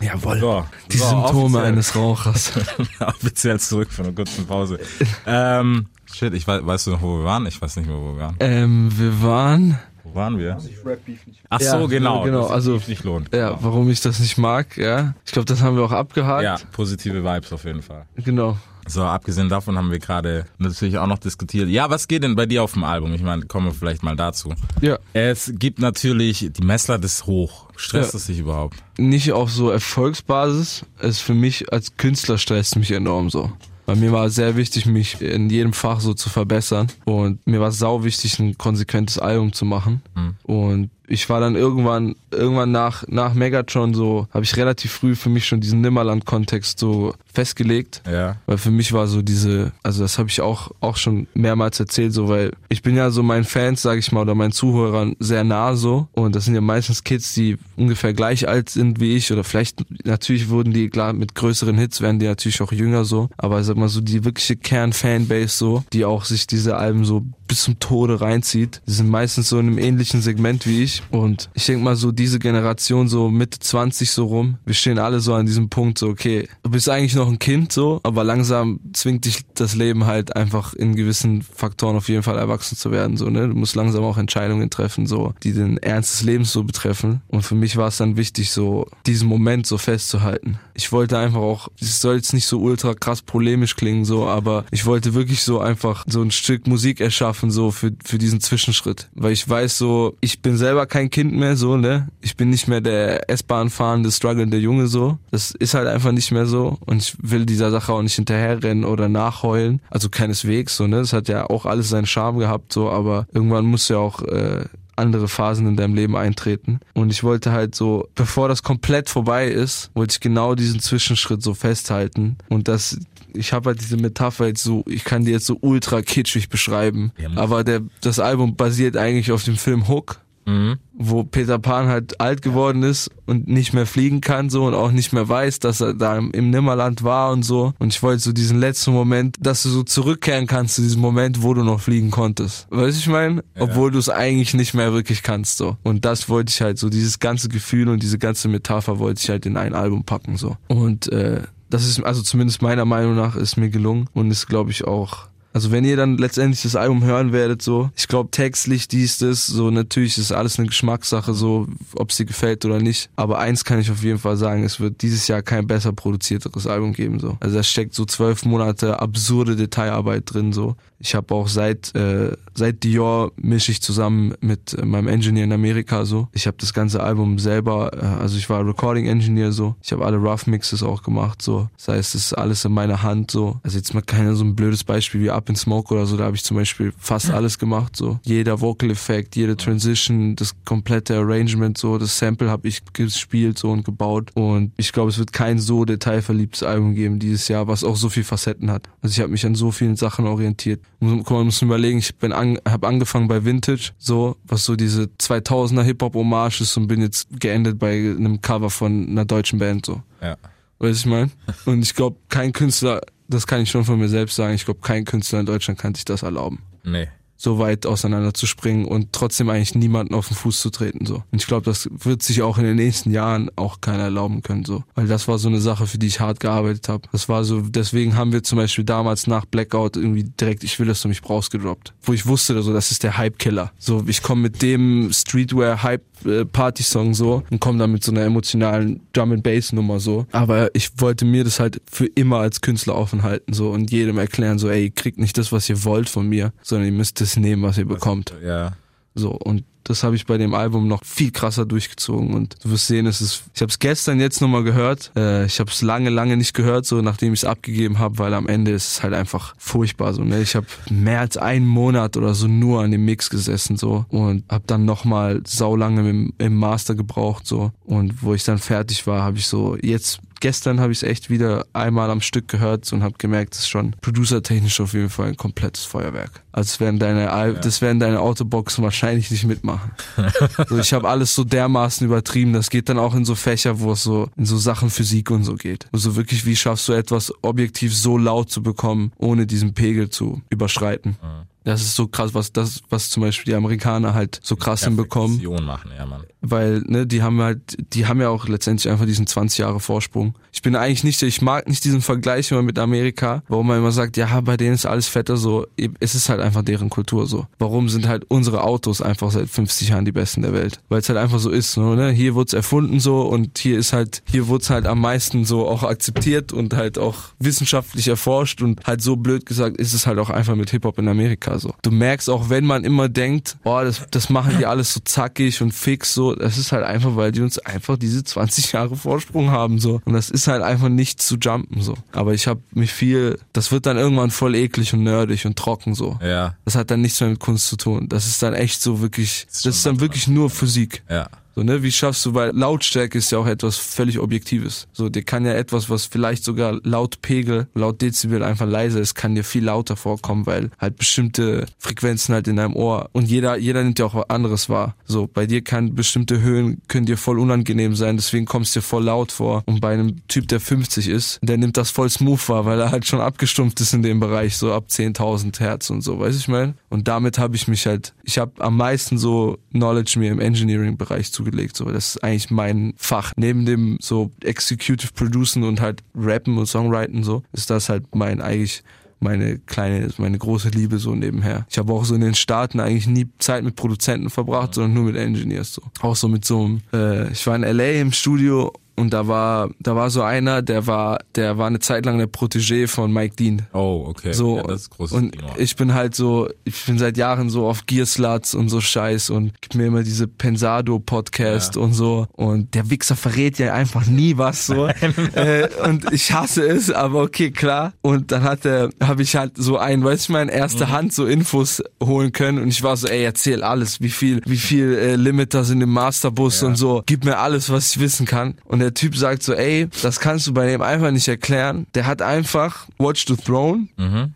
Jawohl. So, Die so, Symptome eines Rauchers. offiziell zurück von einer kurzen Pause. ähm, shit, ich weiß, weißt du noch, wo wir waren? Ich weiß nicht mehr, wo wir waren. ähm, wir waren, waren wir? Rap Beef nicht. Ach Ja, so, genau. genau, dass es also- nicht lohnt. Ja, warum ich das nicht mag, ja. Ich glaube, das haben wir auch abgehakt. Ja, positive Vibes auf jeden Fall. Genau. So, abgesehen davon haben wir gerade natürlich auch noch diskutiert. Ja, was geht denn bei dir auf dem Album? Ich meine, kommen wir vielleicht mal dazu. Ja. Es gibt natürlich, die Messlatte ist hoch. Stresst Ja. es dich überhaupt? Nicht auf so Erfolgsbasis. Es für mich als Künstler stresst mich enorm so. Bei mir war es sehr wichtig, mich in jedem Fach so zu verbessern. Und mir war es sau wichtig, ein konsequentes Album zu machen. Und ich war dann irgendwann, irgendwann nach, nach Megatron so, habe ich relativ früh für mich schon diesen Nimmerland-Kontext so festgelegt. Ja. Weil für mich war so diese, also das habe ich auch auch schon mehrmals erzählt, so weil ich bin ja so meinen Fans, sage ich mal, oder meinen Zuhörern sehr nah so und das sind ja meistens Kids, die ungefähr gleich alt sind wie ich oder vielleicht natürlich wurden die klar mit größeren Hits werden die natürlich auch jünger so, aber sag mal so die wirkliche Kern-Fanbase so, die auch sich diese Alben so bis zum Tode reinzieht, die sind meistens so in einem ähnlichen Segment wie ich und ich denke mal so diese Generation so Mitte 20 so rum, wir stehen alle so an diesem Punkt so okay, du bist eigentlich noch ein Kind so, aber langsam zwingt dich das Leben halt einfach in gewissen Faktoren auf jeden Fall erwachsen zu werden so, ne? Du musst langsam auch Entscheidungen treffen so, die den Ernst des Lebens so betreffen und für mich war es dann wichtig so diesen Moment so festzuhalten. Ich wollte einfach auch, es soll jetzt nicht so ultra krass polemisch klingen so, aber ich wollte wirklich so einfach so ein Stück Musik erschaffen so für für diesen Zwischenschritt, weil ich weiß so, ich bin selber kein Kind mehr so, ne? Ich bin nicht mehr der S-Bahn fahrende strugglende Junge so. Das ist halt einfach nicht mehr so und ich will dieser Sache auch nicht hinterherrennen oder nachheulen, also keineswegs so, ne? Das hat ja auch alles seinen Charme gehabt so, aber irgendwann muss ja auch äh, andere Phasen in deinem Leben eintreten. Und ich wollte halt so, bevor das komplett vorbei ist, wollte ich genau diesen Zwischenschritt so festhalten. Und das, ich habe halt diese Metapher jetzt so, ich kann die jetzt so ultra kitschig beschreiben. Ja, aber der, das Album basiert eigentlich auf dem Film Hook Mhm. Wo Peter Pan halt alt geworden ist und nicht mehr fliegen kann so und auch nicht mehr weiß, dass er da im, im Nimmerland war und so. Und ich wollte so diesen letzten Moment, dass du so zurückkehren kannst zu diesem Moment, wo du noch fliegen konntest. Weißt du, ich meine? Obwohl du es eigentlich nicht mehr wirklich kannst so. Und das wollte ich halt so, dieses ganze Gefühl und diese ganze Metapher wollte ich halt in ein Album packen so. Und äh, das ist, also zumindest meiner Meinung nach, ist mir gelungen und ist, glaube ich, auch also wenn ihr dann letztendlich das Album hören werdet, so, ich glaube textlich dies, das, so natürlich ist alles eine Geschmackssache, so, ob es dir gefällt oder nicht. Aber eins kann ich auf jeden Fall sagen, es wird dieses Jahr kein besser produzierteres Album geben, so. Also da steckt so zwölf Monate absurde Detailarbeit drin, so. Ich habe auch seit äh, seit Dior mische ich zusammen mit äh, meinem Engineer in Amerika so. Ich habe das ganze Album selber, äh, also ich war Recording Engineer so. Ich habe alle Rough Mixes auch gemacht so. Das heißt, es ist alles in meiner Hand so. Also jetzt mal keine so ein blödes Beispiel wie Up in Smoke oder so. Da habe ich zum Beispiel fast alles gemacht so. Jeder Vocal Effekt, jede Transition, das komplette Arrangement so, das Sample habe ich gespielt so und gebaut. Und ich glaube, es wird kein so detailverliebtes Album geben dieses Jahr, was auch so viel Facetten hat. Also ich habe mich an so vielen Sachen orientiert. Guck mal, man muss überlegen, ich bin an, habe angefangen bei Vintage, so, was so diese 2000er Hip-Hop-Hommage ist und bin jetzt geendet bei einem Cover von einer deutschen Band, so. Ja. Weißt du, ich mein? Und ich glaube, kein Künstler, das kann ich schon von mir selbst sagen, ich glaube, kein Künstler in Deutschland kann sich das erlauben Nee. so weit auseinander zu springen und trotzdem eigentlich niemanden auf den Fuß zu treten so. Und ich glaube, das wird sich auch in den nächsten Jahren auch keiner erlauben können so, weil das war so eine Sache, für die ich hart gearbeitet habe. Das war so, deswegen haben wir zum Beispiel damals nach Blackout irgendwie direkt "Ich will, dass du mich brauchst" gedroppt, wo ich wusste, so das ist der Hype-Killer. So, ich komme mit dem Streetwear-Hype-Party-Song so und komme dann mit so einer emotionalen Drum and Bass Nummer so. Aber ich wollte mir das halt für immer als Künstler offen halten so und jedem erklären so, ey, ihr kriegt nicht das, was ihr wollt von mir, sondern ihr müsst das nehmen, was ihr bekommt. Ja. So, und das habe ich bei dem Album noch viel krasser durchgezogen und du wirst sehen, es ist, ich habe es gestern jetzt nochmal gehört, äh, ich habe es lange, lange nicht gehört, so nachdem ich es abgegeben habe, weil am Ende ist es halt einfach furchtbar so, ne? Ich habe mehr als einen Monat oder so nur an dem Mix gesessen so und habe dann nochmal saulange im, im Master gebraucht so und wo ich dann fertig war, habe ich so jetzt gestern habe ich es echt wieder einmal am Stück gehört und habe gemerkt, es ist schon producertechnisch auf jeden Fall ein komplettes Feuerwerk. Also werden deine, Al- das werden deine Autoboxen wahrscheinlich nicht mitmachen. so, ich habe alles so dermaßen übertrieben. Das geht dann auch in so Fächer, wo es so in so Sachen Physik und so geht. Also wirklich, wie schaffst du etwas objektiv so laut zu bekommen, ohne diesen Pegel zu überschreiten? Das ist so krass, was das, was zum Beispiel die Amerikaner halt so krass hinbekommen. Machen, ja, Mann. weil ne, die haben halt, die haben ja auch letztendlich einfach diesen 20 Jahre Vorsprung. Ich bin eigentlich nicht, ich mag nicht diesen Vergleich immer mit Amerika, warum man immer sagt, ja, bei denen ist alles fetter so. Es ist halt einfach deren Kultur so. Warum sind halt unsere Autos einfach seit 50 Jahren die besten der Welt? Weil es halt einfach so ist, so, ne? Hier wurde es erfunden so und hier ist halt, hier wurde es halt am meisten so auch akzeptiert und halt auch wissenschaftlich erforscht und halt so blöd gesagt ist es halt auch einfach mit Hip-Hop in Amerika so. Du merkst auch, wenn man immer denkt, oh, das, das machen die alles so zackig und fix so, das ist halt einfach, weil die uns einfach diese 20 Jahre Vorsprung haben so. Und das ist halt einfach nicht zu jumpen so. Aber ich habe mich viel, das wird dann irgendwann voll eklig und nerdig und trocken so. Ja, Das hat dann nichts mehr mit Kunst zu tun. Das ist dann echt so wirklich, ist das ist dann wirklich nur Physik. ja. So, ne, wie schaffst du, weil Lautstärke ist ja auch etwas völlig Objektives. So, dir kann ja etwas, was vielleicht sogar laut Pegel, laut Dezibel einfach leiser ist, kann dir viel lauter vorkommen, weil halt bestimmte Frequenzen halt in deinem Ohr und jeder, jeder nimmt ja auch anderes wahr. So, bei dir kann bestimmte Höhen, können dir voll unangenehm sein, deswegen kommst du dir voll laut vor. Und bei einem Typ, der 50 ist, der nimmt das voll smooth wahr, weil er halt schon abgestumpft ist in dem Bereich, so ab 10.000 Hertz und so, weißt du, ich meine? Und damit habe ich mich halt, ich habe am meisten so Knowledge mir im Engineering-Bereich zugelegt. So, das ist eigentlich mein Fach. Neben dem so Executive Producen und halt Rappen und Songwriten so, ist das halt mein eigentlich meine kleine, meine große Liebe so nebenher. Ich habe auch so in den Staaten eigentlich nie Zeit mit Produzenten verbracht, sondern nur mit Engineers so. Auch so mit so einem, äh, ich war in LA im Studio und da war, da war so einer, der war, der war eine Zeit lang der Protégé von Mike Dean. Oh, okay. So, ja, das ist großes und Kino. ich bin halt so, ich bin seit Jahren so auf Gearsluts und so Scheiß und gib mir immer diese Pensado-Podcast Ja. und so. Und der Wichser verrät ja einfach nie was so. äh, und ich hasse es, aber okay, klar. Und dann hat er, habe ich halt so ein, weiß ich mal, in erster Hand so Infos holen können und ich war so, ey, erzähl alles, wie viel, wie viel äh, Limiter sind im Masterbus Ja. und so. Gib mir alles, was ich wissen kann. Und der Typ sagt so, ey, das kannst du bei dem einfach nicht erklären. Der hat einfach Watch the Throne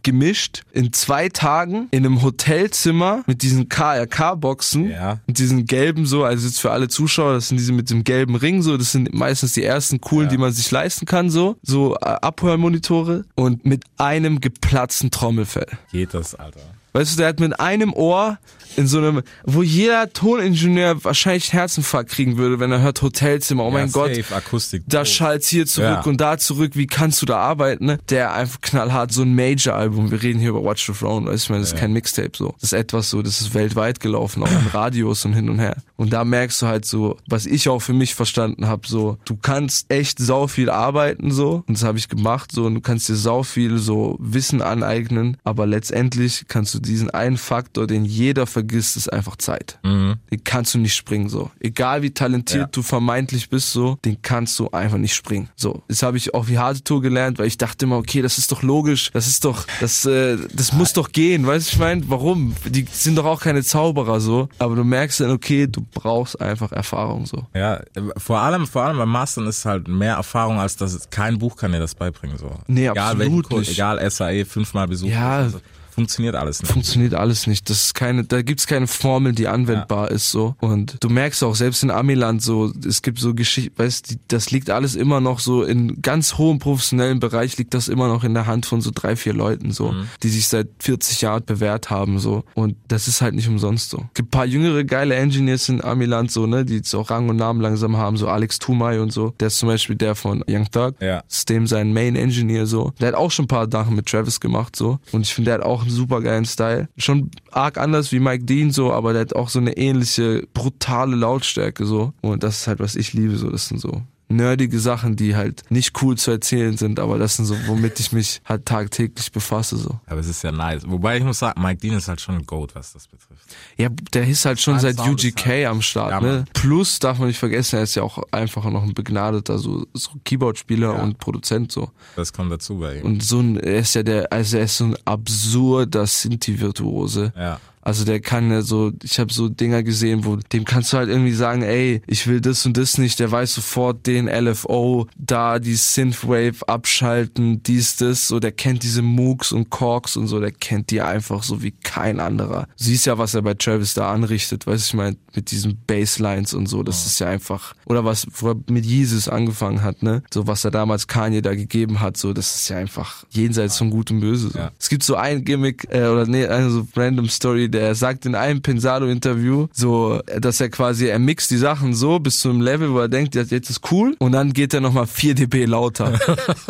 gemischt in zwei Tagen in einem Hotelzimmer mit diesen KRK-Boxen. Ja. Mit diesen gelben so, also jetzt für alle Zuschauer, das sind diese mit dem gelben Ring so, das sind meistens die ersten coolen, die man sich leisten kann so. So äh, Abhörmonitore und mit einem geplatzten Trommelfell. Geht das, Alter. Weißt du, der hat mit einem Ohr in so einem, wo jeder Toningenieur wahrscheinlich einen Herzinfarkt kriegen würde, wenn er hört Hotelzimmer. Oh mein ja, Gott, Safe, Akustik. da schallt hier zurück Ja. und da zurück, wie kannst du da arbeiten, ne? Der einfach knallhart, so ein Major-Album, wir reden hier über Watch the Throne, weißt du, ich meine, das ist kein Mixtape so. Das ist etwas so, das ist weltweit gelaufen, auch in Radios und hin und her. Und da merkst du halt so, was ich auch für mich verstanden habe, so, du kannst echt sau viel arbeiten so, und das habe ich gemacht so, und du kannst dir sau viel so Wissen aneignen, aber letztendlich kannst du diesen einen Faktor, den jeder vergisst, ist einfach Zeit. Den kannst du nicht springen so. Egal wie talentiert Ja. du vermeintlich bist so, den kannst du einfach nicht springen. So, das habe ich auch wie harte Tour gelernt, weil ich dachte immer, okay, das ist doch logisch, das ist doch, das, äh, das muss doch gehen, weißt du, ich meine, warum? Die sind doch auch keine Zauberer so, aber du merkst dann, okay, du brauchst einfach Erfahrung so. Ja, vor allem, vor allem beim Mastern ist halt mehr Erfahrung, als dass kein Buch kann dir das beibringen, so. Nee, egal absolut welchen nicht. egal SAE, fünfmal besucht. Ja. also, funktioniert alles nicht. funktioniert alles nicht. Das ist keine, da gibt's keine Formel, die anwendbar ist so. Und du merkst auch selbst in Amiland so, es gibt so Geschichten, weißt, die, das liegt alles immer noch so in ganz hohem professionellen Bereich liegt das immer noch in der Hand von so drei vier Leuten so, die sich seit 40 Jahren bewährt haben so. Und das ist halt nicht umsonst so. Gibt ein paar jüngere geile Engineers in Amiland so, ne, die jetzt auch Rang und Namen langsam haben, so Alex Tumay und so. Der ist zum Beispiel der von Young Thug. Ja. ist dem sein Main Engineer so. Der hat auch schon ein paar Sachen mit Travis gemacht so. Und ich finde, der hat auch super geilen Style. Schon arg anders wie Mike Dean so, aber der hat auch so eine ähnliche brutale Lautstärke so. Und das ist halt, was ich liebe so. Das sind so nerdige Sachen, die halt nicht cool zu erzählen sind, aber das sind so, womit ich mich halt tagtäglich befasse so. Aber es ist ja nice. Wobei ich muss sagen, Mike Dean ist halt schon ein Goat, was das betrifft. Ja, der ist halt schon seit Sound UGK halt- am Start, Ja, ne? Plus darf man nicht vergessen, er ist ja auch einfach noch ein begnadeter so, so Keyboard-Spieler Ja. und Produzent so. Das kommt dazu bei ihm. Und so ein, er ist ja der, also er ist so ein absurder Sinti-Virtuose. ja. Also der kann ja so, ich habe so Dinger gesehen, wo dem kannst du halt irgendwie sagen, ey, ich will das und das nicht, der weiß sofort den LFO, da die Synthwave abschalten, dies, das, so, der kennt diese Mooks und Corks und so, der kennt die einfach so wie kein anderer. Siehst ja, was er bei Travis da anrichtet, weißt du, ich meine, mit diesen Basslines und so, das ist ja einfach, oder was, wo er mit Jesus angefangen hat, ne, so was er damals Kanye da gegeben hat, so, das ist ja einfach jenseits von Gut und Böse. So. Ja. Es gibt so ein Gimmick, äh, oder nee, eine so random Story, der sagt in einem Pensado-Interview, so, dass er quasi, er mixt die Sachen so bis zu einem Level, wo er denkt, jetzt ist cool, und dann geht er nochmal 4 dB lauter.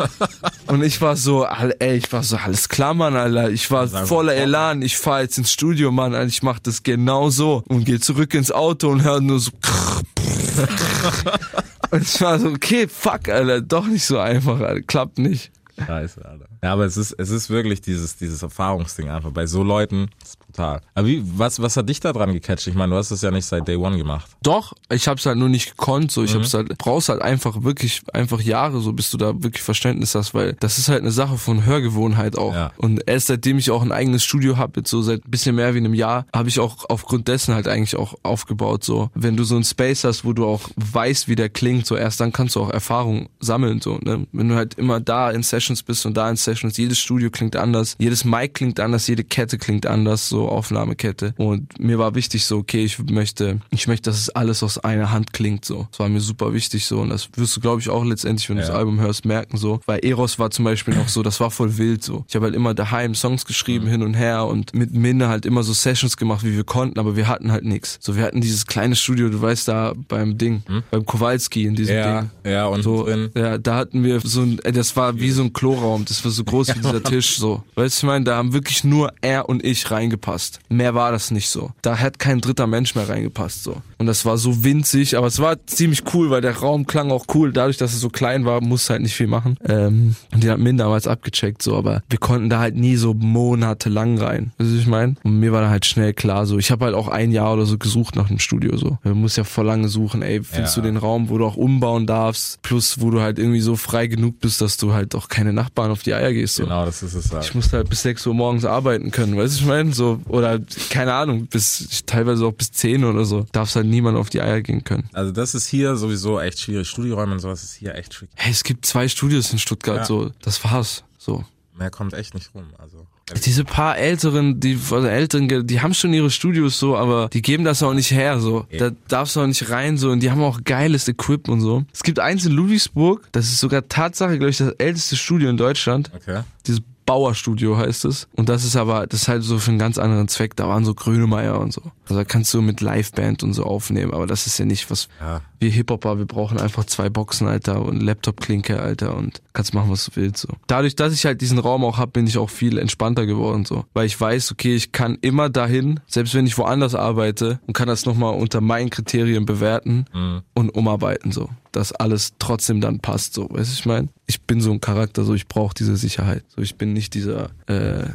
und ich war so, ey, ich war so, alles klar, Mann, Alter, ich war voller Elan, ich fahr jetzt ins Studio, Mann, Alter, ich mach das genau so und gehe zurück ins Auto und höre nur so und ich war so, okay, fuck, Alter, doch nicht so einfach, Alter, klappt nicht. Scheiße, Alter. Ja, aber es ist, es ist wirklich dieses, dieses Erfahrungsding einfach. Bei so Leuten, das brutal. Aber wie, was, was hat dich da dran gecatcht? Ich meine, du hast das ja nicht seit Day One gemacht. Doch, ich hab's halt nur nicht gekonnt, so ich Mhm. hab's halt brauchst halt einfach wirklich einfach Jahre so bis du da wirklich Verständnis hast, weil das ist halt eine Sache von Hörgewohnheit auch. Ja. Und erst seitdem ich auch ein eigenes Studio hab, jetzt so seit ein bisschen mehr wie einem Jahr, habe ich auch aufgrund dessen halt eigentlich auch aufgebaut so. Wenn du so einen Space hast, wo du auch weißt, wie der klingt, so erst dann kannst du auch Erfahrung sammeln so, ne? Wenn du halt immer da in Sessions bist und da in Sessions, jedes Studio klingt anders, jedes Mic klingt anders, jede Kette klingt anders, so Aufnahmekette. Und mir war wichtig so, okay, ich möchte, ich möchte, dass es alles aus einer Hand klingt so. Das war mir super wichtig so und das wirst du, glaube ich, auch letztendlich, wenn du Ja. das Album hörst, merken so. Weil Eros war zum Beispiel noch so, das war voll wild so. Ich habe halt immer daheim Songs geschrieben hin und her und mit Minne halt immer so Sessions gemacht, wie wir konnten, aber wir hatten halt nichts. So, wir hatten dieses kleine Studio, du weißt da beim Ding, beim Kowalski in diesem Ja, Ding. ja, und So, drin. ja, da hatten wir so ein, äh, das war wie so ein Kloraum, das war so groß wie dieser Tisch, so. Weißt du, ich meine, da haben wirklich nur er und ich reingepasst. Mehr war das nicht so. Da hat kein dritter Mensch mehr reingepasst, so. Und das war so winzig, aber es war ziemlich cool, weil der Raum klang auch cool. Dadurch, dass es so klein war, musste halt nicht viel machen. Ähm, und die hat Min damals abgecheckt, so, aber wir konnten da halt nie so monatelang rein. Weißt du, was ich meine? Und mir war da halt schnell klar, so. Ich habe halt auch ein Jahr oder so gesucht nach einem Studio, so. Man muss ja voll lange suchen, ey, findest Ja. du den Raum, wo du auch umbauen darfst, plus wo du halt irgendwie so frei genug bist, dass du halt auch keine Nachbarn auf die Eier gehst. So. Genau, das ist es halt. Ich musste halt bis 6 Uhr morgens arbeiten können, weißt du, ich meine? So, oder keine Ahnung, bis teilweise auch bis 10 oder so. Darfst halt niemand auf die Eier gehen können. Also das ist hier sowieso echt schwierig. Studioräume und sowas ist hier echt tricky. Hey, es gibt zwei Studios in Stuttgart, Ja. so, das war's. So. Mehr kommt echt nicht rum. Also Diese paar Älteren, die also Älteren, die haben schon ihre Studios so, aber die geben das auch nicht her so. Da darfst du auch nicht rein so und die haben auch geiles Equip und so. Es gibt eins in Ludwigsburg, das ist sogar Tatsache, glaube ich, das älteste Studio in Deutschland. okay. Dieses Bauerstudio heißt es. Und das ist aber, das ist halt so für einen ganz anderen Zweck. Da waren so Grönemeyer und so. Also da kannst du mit Liveband und so aufnehmen, aber das ist ja nicht was Ja. wir Hip-Hopper, wir brauchen einfach zwei Boxen, Alter, und Laptop-Klinke, Alter, und kannst machen, was du willst, so. Dadurch, dass ich halt diesen Raum auch hab, bin ich auch viel entspannter geworden, so. Weil ich weiß, okay, ich kann immer dahin, selbst wenn ich woanders arbeite, und kann das nochmal unter meinen Kriterien bewerten und umarbeiten, so. Dass alles trotzdem dann passt, so. Weißt du, ich meine? Ich bin so ein Charakter, so, ich brauche diese Sicherheit. So, ich bin nicht dieser, äh,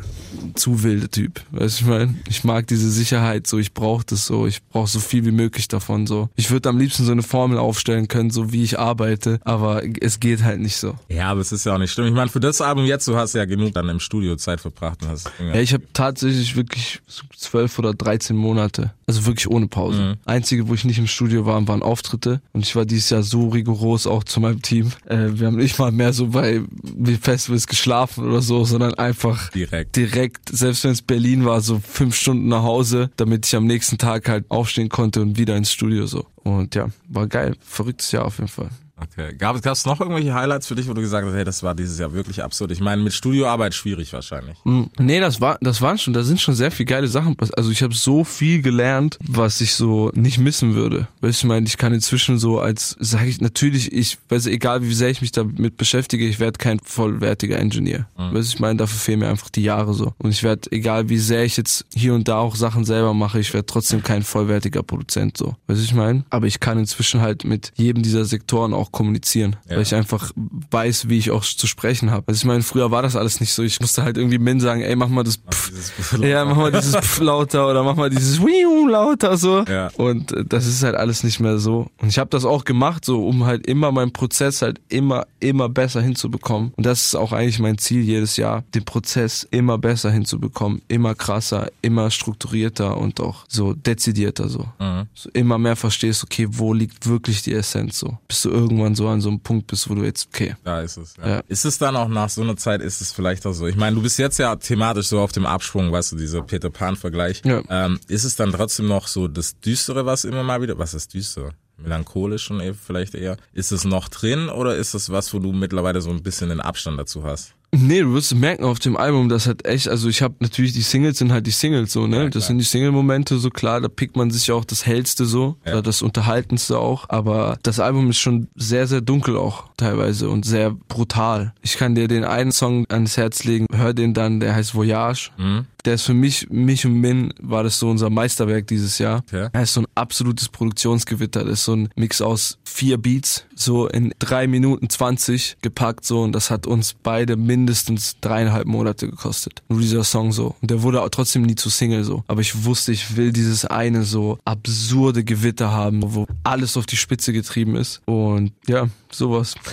zu wilde Typ. Weißt du, ich meine? Ich mag diese Sicherheit, so, ich brauche das so, ich brauche so viel wie möglich davon, so. Ich würde am liebsten so eine Formel aufstellen können, so wie ich arbeite, aber es geht halt nicht so. Ja, aber es ist ja auch nicht schlimm. Ich meine, für das Album jetzt, du hast ja genug dann im Studio Zeit verbracht und hast Ja, ich habe tatsächlich wirklich zwölf oder 13 Monate, also wirklich ohne Pause. Einzige, wo ich nicht im Studio war, waren Auftritte und ich war dieses Jahr so rigoros auch zu meinem Team. Äh, wir haben nicht mal mehr so bei Festivals geschlafen oder so, sondern einfach direkt. direkt, selbst wenn es Berlin war, so fünf Stunden nach Hause, damit ich am nächsten Tag halt aufstehen konnte und wieder ins Studio so. Und ja, war geil. Verrücktes Jahr auf jeden Fall. Okay. Gab es noch irgendwelche Highlights für dich, wo du gesagt hast, hey, das war dieses Jahr wirklich absurd? Ich meine, mit Studioarbeit schwierig wahrscheinlich. Mm, Nee, das war, das waren schon, da sind schon sehr viel geile Sachen passiert. Also ich habe so viel gelernt, was ich so nicht missen würde. Weißt du, ich meine, ich kann inzwischen so als, sage ich natürlich, ich weiß egal wie sehr ich mich damit beschäftige, ich werde kein vollwertiger Engineer. Weißt du, ich meine, dafür fehlen mir einfach die Jahre so. Und ich werde, egal wie sehr ich jetzt hier und da auch Sachen selber mache, ich werde trotzdem kein vollwertiger Produzent so. Weißt du, ich meine? Aber ich kann inzwischen halt mit jedem dieser Sektoren auch auch kommunizieren, Ja. weil ich einfach weiß, wie ich auch zu sprechen habe. Also ich meine, früher war das alles nicht so. Ich musste halt irgendwie Min sagen, ey, mach mal das Pff. Dieses- Ja, mach mal dieses Pff lauter oder mach mal dieses Wiu lauter so. Ja. Und äh, das ist halt alles nicht mehr so. Und ich habe das auch gemacht, so um halt immer meinen Prozess halt immer, immer besser hinzubekommen. Und das ist auch eigentlich mein Ziel jedes Jahr, den Prozess immer besser hinzubekommen, immer krasser, immer strukturierter und auch so dezidierter so. Mhm. so immer mehr verstehst, okay, wo liegt wirklich die Essenz so. Bis du irgendwann so an so einem Punkt bist, wo du jetzt, okay, Da ist es. Ja. Ja. Ist es dann auch nach so einer Zeit, ist es vielleicht auch so? Ich meine, du bist jetzt ja thematisch so auf dem Absprung, weißt du, dieser Peter Pan-Vergleich. Ja. Ähm, ist es dann trotzdem noch so das Düstere, was immer mal wieder, was ist düster? Melancholisch und eben vielleicht eher. Ist es noch drin oder ist es was, wo du mittlerweile so ein bisschen den Abstand dazu hast? Nee, du wirst merken auf dem Album, das hat echt, also ich habe natürlich die Singles sind halt die Singles so, ne? Ja, das sind die Single-Momente so klar, da pickt man sich auch das hellste so, Ja. oder das unterhaltendste auch, aber das Album ist schon sehr, sehr dunkel auch teilweise und sehr brutal. Ich kann dir den einen Song ans Herz legen, hör den dann, der heißt Voyage. Mhm. Der ist für mich, mich und Min, war das so unser Meisterwerk dieses Jahr. Okay. Er ist so ein absolutes Produktionsgewitter. Das ist so ein Mix aus vier Beats, so in drei Minuten zwanzig gepackt so und das hat uns beide mindestens dreieinhalb Monate gekostet. Nur dieser Song so. Und der wurde auch trotzdem nie zu Single so. Aber ich wusste, ich will dieses eine so absurde Gewitter haben, wo alles auf die Spitze getrieben ist. Und ja, sowas.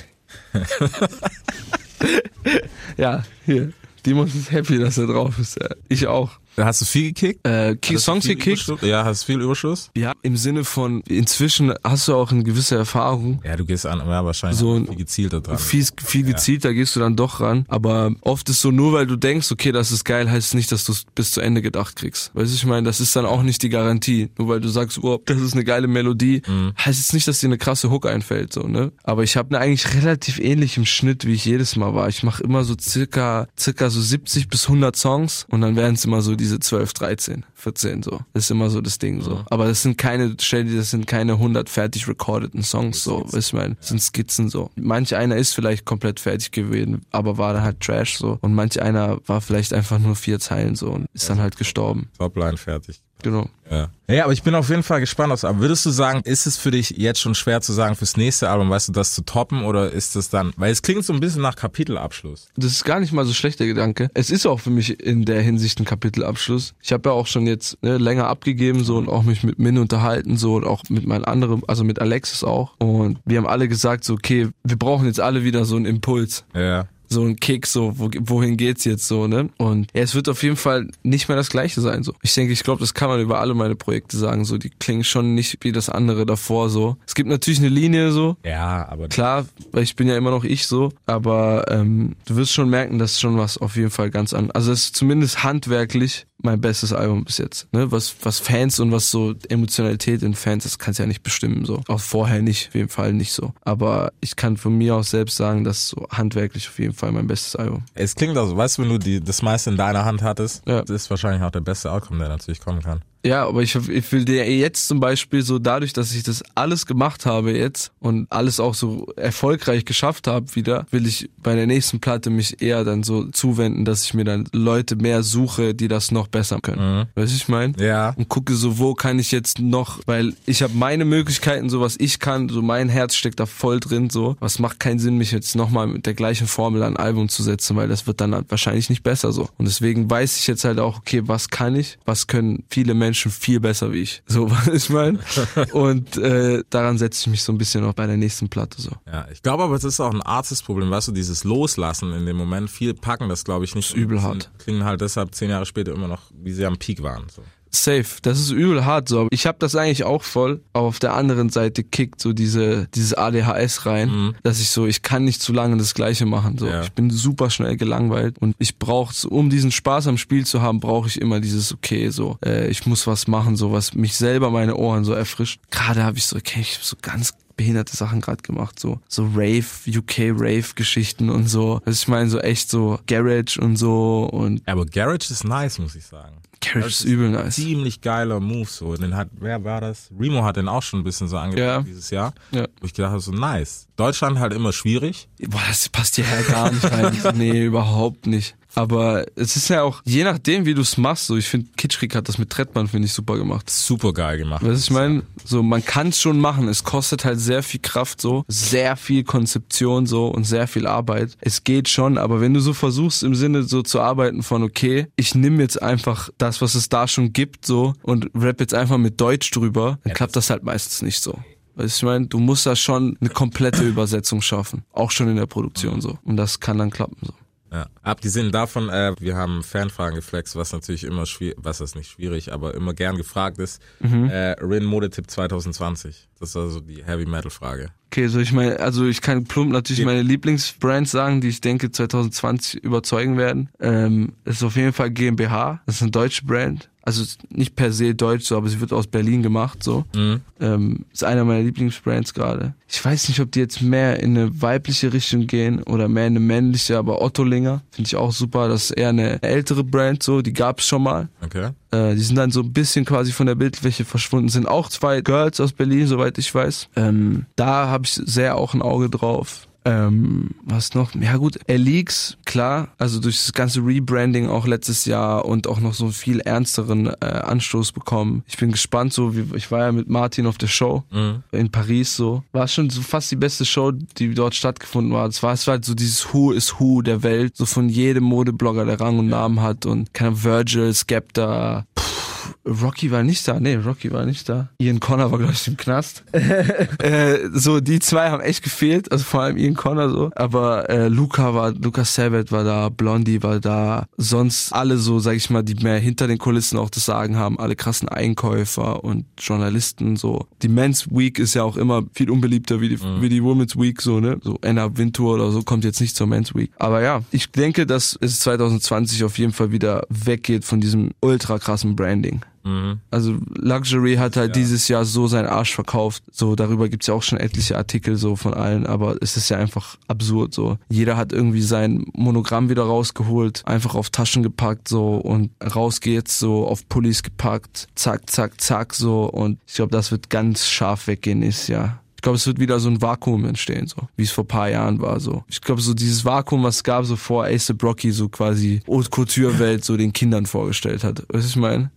ja, hier. Dimos ist happy, dass er drauf ist. Ich auch. Hast du viel gekickt? Äh, Ki- Hattest du Songs gekickt? Überschuss? Ja, hast du viel Überschuss? Ja, im Sinne von, inzwischen hast du auch eine gewisse Erfahrung. Ja, du gehst an, ja, wahrscheinlich So viel gezielter dran. Viel, viel gezielter gehst du dann doch ran. Aber oft ist so, nur weil du denkst, okay, das ist geil, heißt es nicht, dass du es bis zu Ende gedacht kriegst. Weißt du, ich meine, das ist dann auch nicht die Garantie. Nur weil du sagst, oh, das ist eine geile Melodie, heißt es nicht, dass dir eine krasse Hook einfällt, so, ne? Aber ich habe eine eigentlich relativ ähnlich im Schnitt, wie ich jedes Mal war. Ich mache immer so circa, circa so 70 bis 100 Songs und dann werden es immer so diese 12, 13, 14 so. Das ist immer so das Ding so. Aber das sind keine, stell dir, das sind keine 100 fertig recordeten Songs so. Weißt du, ich meine, das sind Skizzen so. Manch einer ist vielleicht komplett fertig gewesen, aber war dann halt Trash so. Und manch einer war vielleicht einfach nur vier Zeilen so und ist dann halt gestorben. Topline fertig. Genau. Ja. ja, aber ich bin auf jeden Fall gespannt aufs Album. Würdest du sagen, ist es für dich jetzt schon schwer zu sagen fürs nächste Album, weißt du, das zu toppen oder ist es dann, weil es klingt so ein bisschen nach Kapitelabschluss. Das ist gar nicht mal so schlecht, der Gedanke. Es ist auch für mich in der Hinsicht ein Kapitelabschluss. Ich habe ja auch schon jetzt ne, länger abgegeben so und auch mich mit Min unterhalten so und auch mit meinen anderen, also mit Alexis auch. Und wir haben alle gesagt so, okay, wir brauchen jetzt alle wieder so einen Impuls. Ja. So ein Kick, so wo, wohin geht's jetzt so, ne? Und ja, es wird auf jeden Fall nicht mehr das gleiche sein, so. Ich denke, ich glaube, das kann man über alle meine Projekte sagen, so. Die klingen schon nicht wie das andere davor, so. Es gibt natürlich eine Linie, so. Ja, aber Klar, weil ich bin ja immer noch ich so, aber ähm, du wirst schon merken, dass schon was auf jeden Fall ganz an. Also es ist zumindest handwerklich mein bestes Album bis jetzt. Ne? Was, was Fans und was so Emotionalität in Fans, das kannst du ja nicht bestimmen. so. Auch vorher nicht, auf jeden Fall nicht so. Aber ich kann von mir aus selbst sagen, dass so handwerklich auf jeden Fall mein bestes Album. es klingt also, weißt du, wenn du die, das meiste in deiner Hand hattest, Ja. das ist wahrscheinlich auch der beste Outcome, der natürlich kommen kann. Ja, aber ich, ich will dir jetzt zum Beispiel so dadurch, dass ich das alles gemacht habe jetzt und alles auch so erfolgreich geschafft habe wieder, will ich bei der nächsten Platte mich eher dann so zuwenden, dass ich mir dann Leute mehr suche, die das noch besser können. Weißt du, ich meine? Ja. Und gucke so, wo kann ich jetzt noch, weil ich habe meine Möglichkeiten, so was ich kann, so mein Herz steckt da voll drin, so. Was macht keinen Sinn, mich jetzt nochmal mit der gleichen Formel an ein Album zu setzen, weil das wird dann halt wahrscheinlich nicht besser so. Und deswegen weiß ich jetzt halt auch, okay, was kann ich, was können viele Menschen viel besser wie ich. So, was ich meine. Und äh, daran setze ich mich so ein bisschen auch bei der nächsten Platte so. Ja, ich glaube aber, es ist auch ein Artist-Problem, weißt du, dieses Loslassen in dem Moment, viel packen das glaube ich nicht. ist übel hart. Klingen halt deshalb zehn Jahre später immer noch, wie sie am Peak waren. So. Safe, das ist übel hart so. Ich habe das eigentlich auch voll, aber auf der anderen Seite kickt so diese dieses ADHS rein, dass ich so, ich kann nicht zu lange das gleiche machen so. Ja. Ich bin super schnell gelangweilt und ich brauche um diesen Spaß am Spiel zu haben, brauche ich immer dieses okay so, äh, ich muss was machen so, was mich selber meine Ohren so erfrischt. Gerade habe ich so, okay, ich hab so ganz behinderte Sachen gerade gemacht, so so Rave, UK Rave Geschichten und so. Also ich meine so echt so Garage und so und Ja, aber Garage ist nice, muss ich sagen. Garage ist übel nice. Ziemlich geiler Move, so. Den hat, wer war das? Remo hat den auch schon ein bisschen so angepackt Ja. dieses Jahr. Ja. Wo ich gedacht habe, so nice. Deutschland halt immer schwierig. Boah, das passt hierher gar nicht rein. nee, überhaupt nicht. Aber es ist ja auch, je nachdem, wie du es machst, so ich finde, Kitschkrieg hat das mit Trettmann, finde ich, super gemacht. Super geil gemacht. Weißt du, ich meine, so man kann es schon machen. Es kostet halt sehr viel Kraft, so sehr viel Konzeption so und sehr viel Arbeit. Es geht schon, aber wenn du so versuchst im Sinne so zu arbeiten von okay, ich nehme jetzt einfach das, was es da schon gibt, so und rap jetzt einfach mit Deutsch drüber, dann klappt das halt meistens nicht so. Weißt du, ich meine, du musst da schon eine komplette Übersetzung schaffen, auch schon in der Produktion so und das kann dann klappen so. Ja. Abgesehen davon, äh, wir haben Fanfragen geflext, was natürlich immer schwierig, was ist nicht schwierig, aber immer gern gefragt ist. Äh, Rin Modetipp 2020. Das ist also die Heavy Metal Frage. Okay, so ich meine, also ich kann plump natürlich meine Lieblingsbrands sagen, die ich denke 2020 überzeugen werden. Ähm, es ist auf jeden Fall GmbH, das ist eine deutsche Brand. Also nicht per se deutsch, so, aber sie wird aus Berlin gemacht, so. Ähm, ist einer meiner Lieblingsbrands gerade. Ich weiß nicht, ob die jetzt mehr in eine weibliche Richtung gehen oder mehr in eine männliche, aber Ottolinger finde ich auch super. Das ist eher eine ältere Brand, so, die gab's schon mal. Okay. Äh, die sind dann so ein bisschen quasi von der Bildfläche verschwunden. Sind auch zwei Girls aus Berlin, soweit ich weiß. Ähm, da habe ich sehr auch ein Auge drauf. Ähm, was noch? Ja gut, Elix, klar, also durch das ganze Rebranding auch letztes Jahr und auch noch so einen viel ernsteren äh, Anstoß bekommen. Ich bin gespannt, so wie ich war ja mit Martin auf der Show in Paris so. War schon so fast die beste Show, die dort stattgefunden hat. Es war, es war halt so dieses Who is Who der Welt, so von jedem Modeblogger, der Rang und Namen hat und keine Virgil, Skepta, Rocky war nicht da, nee, Rocky war nicht da. Ian Connor war, glaube ich, im Knast. äh, so, die zwei haben echt gefehlt, also vor allem Ian Connor so. Aber äh, Luca war, Luca Sabat war da, Blondie war da, sonst alle so, sag ich mal, die mehr hinter den Kulissen auch das Sagen haben, alle krassen Einkäufer und Journalisten so. Die Men's Week ist ja auch immer viel unbeliebter wie die, wie die Women's Week, so, ne? So Anna Wintour oder so kommt jetzt nicht zur Men's Week. Aber ja, ich denke, dass es 2020 auf jeden Fall wieder weggeht von diesem ultra krassen Branding. Also Luxury hat halt dieses Jahr so seinen Arsch verkauft. So darüber gibt's ja auch schon etliche Artikel so von allen, aber es ist ja einfach absurd so. Jeder hat irgendwie sein Monogramm wieder rausgeholt, einfach auf Taschen gepackt so und raus geht's so auf Pullis gepackt, zack, zack, zack so und ich glaube, das wird ganz scharf weggehen nächstes Jahr. Ich glaube, es wird wieder so ein Vakuum entstehen, so wie es vor paar Jahren war. So, ich glaube, so dieses Vakuum, was es gab, so vor Ace Brocky, so quasi Haute Couture Welt, so den Kindern vorgestellt hat. Weißt du, was ich meine?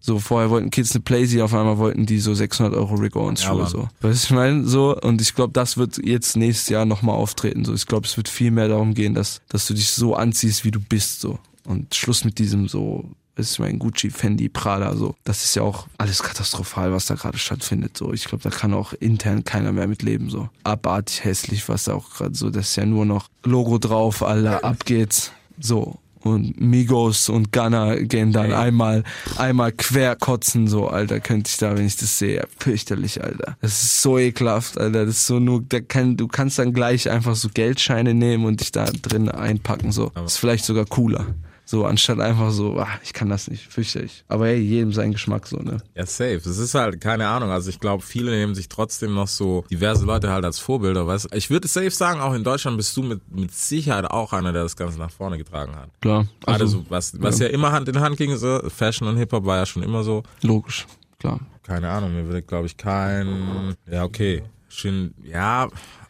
So, vorher wollten Kids eine Playsee, auf einmal wollten die so 600 Euro Rick Owens Ja, Schuhe, Mann. so. Weißt ich meine? So, und ich glaube, das wird jetzt nächstes Jahr nochmal auftreten, so. Ich glaube, es wird viel mehr darum gehen, dass, dass du dich so anziehst, wie du bist, so. Und Schluss mit diesem so, das ist mein Gucci, Fendi, Prada, so. Das ist ja auch alles katastrophal, was da gerade stattfindet, so. Ich glaube, da kann auch intern keiner mehr mit leben, so. Abartig hässlich, was da auch gerade so, das ist ja nur noch Logo drauf, Alter, ab geht's. So. Und Migos und Gunna gehen dann einmal, einmal quer kotzen, so, Alter, könnte ich da, wenn ich das sehe, fürchterlich, Alter. Das ist so ekelhaft, Alter. Das ist so nur, da kann, du kannst dann gleich einfach so Geldscheine nehmen und dich da drin einpacken, so. Das ist vielleicht sogar cooler. So, anstatt einfach so, ah, ich kann das nicht, fürchterlich. Aber hey, jedem sein Geschmack so, ne? Ja, safe. Es ist halt, keine Ahnung, also ich glaube, viele nehmen sich trotzdem noch so diverse Leute halt als Vorbilder, weißt? Ich würde safe sagen, auch in Deutschland bist du mit, mit Sicherheit auch einer, der das Ganze nach vorne getragen hat. Klar. Also, so, was, was ja. immer Hand in Hand ging, so Fashion und Hip-Hop war ja schon immer so. logisch, klar. Keine Ahnung, mir würde, glaube ich, kein, ja, okay. Shin, ja,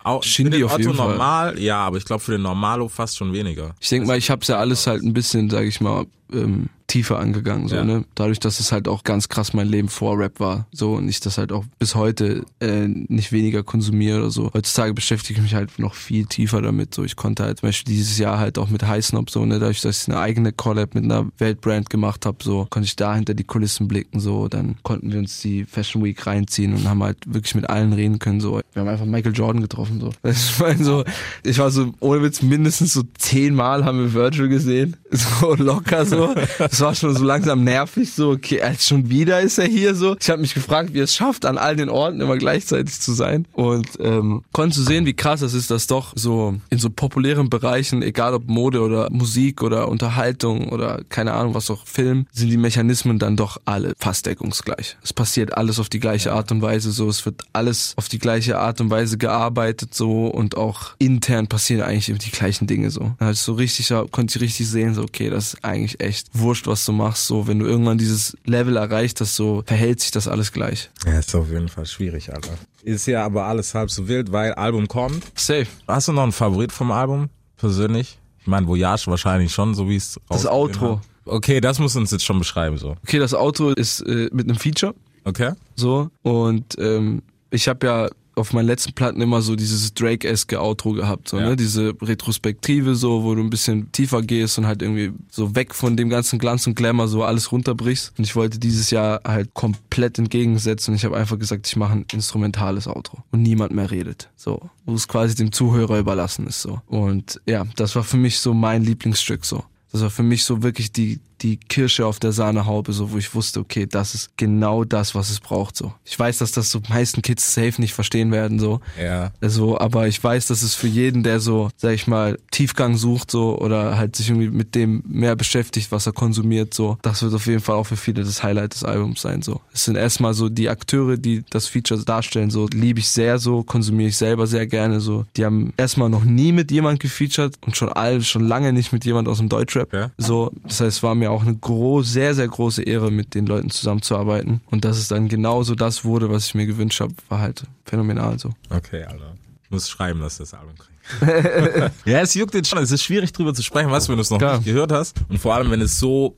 auch Shindy für den auf jeden Fall. normal, ja, aber ich glaube für den Normalo fast schon weniger. Ich denke mal, ich hab's ja alles halt ein bisschen, sag ich mal, ähm, tiefer angegangen, so, Ja. ne? Dadurch, dass es halt auch ganz krass mein Leben vor Rap war, so, und ich das halt auch bis heute äh, nicht weniger konsumiere oder so. Heutzutage beschäftige ich mich halt noch viel tiefer damit, so. Ich konnte halt zum Beispiel dieses Jahr halt auch mit High Snob, so, ne? Dadurch, dass ich eine eigene Collab mit einer Weltbrand gemacht habe, so, konnte ich da hinter die Kulissen blicken, so. Dann konnten wir uns die Fashion Week reinziehen und haben halt wirklich mit allen reden können, so. Wir haben einfach Michael Jordan getroffen, so. Ich meine, so, ich war so, ohne Witz, mindestens so zehnmal haben wir Virtual gesehen. So locker so. Das war schon so langsam nervig, so, okay, als schon wieder ist er hier so. Ich habe mich gefragt, wie er es schafft, an all den Orten immer gleichzeitig zu sein. Und ähm, konntest du sehen, wie krass das ist, dass doch so in so populären Bereichen, egal ob Mode oder Musik oder Unterhaltung oder keine Ahnung, was auch Film, sind die Mechanismen dann doch alle fast deckungsgleich. Es passiert alles auf die gleiche Art und Weise so, es wird alles auf die gleiche Art und Weise gearbeitet so und auch intern passieren eigentlich immer die gleichen Dinge so. Ich so richtig, konnte ich richtig sehen, so okay, das ist eigentlich echt wurscht, was du machst, so wenn du irgendwann dieses Level erreicht hast, so verhält sich das alles gleich. Ja, ist auf jeden Fall schwierig, Alter. Ist ja aber alles halb so wild, weil Album kommt. Safe. Hast du noch einen Favorit vom Album? Persönlich? meine, Voyage wahrscheinlich schon, so wie es Das Outro. hat. Okay, das musst du uns jetzt schon beschreiben, so. Okay, das Outro ist äh, mit einem Feature. Okay? So. Und ähm, ich habe ja auf meinen letzten Platten immer so dieses Drake-eske Outro gehabt, so, Ja. ne? Diese Retrospektive, so, wo du ein bisschen tiefer gehst und halt irgendwie so weg von dem ganzen Glanz und Glamour so alles runterbrichst. Und ich wollte dieses Jahr halt komplett entgegensetzen und ich habe einfach gesagt, ich mache ein instrumentales Outro und niemand mehr redet. So, wo es quasi dem Zuhörer überlassen ist. so. Und ja, das war für mich so mein Lieblingsstück so. Das war für mich so wirklich die, die Kirsche auf der Sahnehaube, so, wo ich wusste, okay, das ist genau das, was es braucht, so. Ich weiß, dass das so meisten Kids safe nicht verstehen werden, so. Ja. Also, aber ich weiß, dass es für jeden, der so, sag ich mal, Tiefgang sucht, so, oder halt sich irgendwie mit dem mehr beschäftigt, was er konsumiert, so, das wird auf jeden Fall auch für viele das Highlight des Albums sein, so. Es sind erstmal so die Akteure, die das Feature darstellen, so, liebe ich sehr, so, konsumiere ich selber sehr gerne, so. Die haben erstmal noch nie mit jemand gefeatured und schon all, schon lange nicht mit jemand aus dem Deutschrap, Ja. so. Das heißt, es war mir auch eine gro sehr, sehr große Ehre, mit den Leuten zusammenzuarbeiten. Und dass es dann genauso das wurde, was ich mir gewünscht habe, war halt phänomenal, so. Okay, Alter. Ich muss schreiben, dass du das Album kriegst. ja, es juckt jetzt schon. Es ist schwierig drüber zu sprechen, was, wenn du es noch Klar. nicht gehört hast. Und vor allem, wenn es so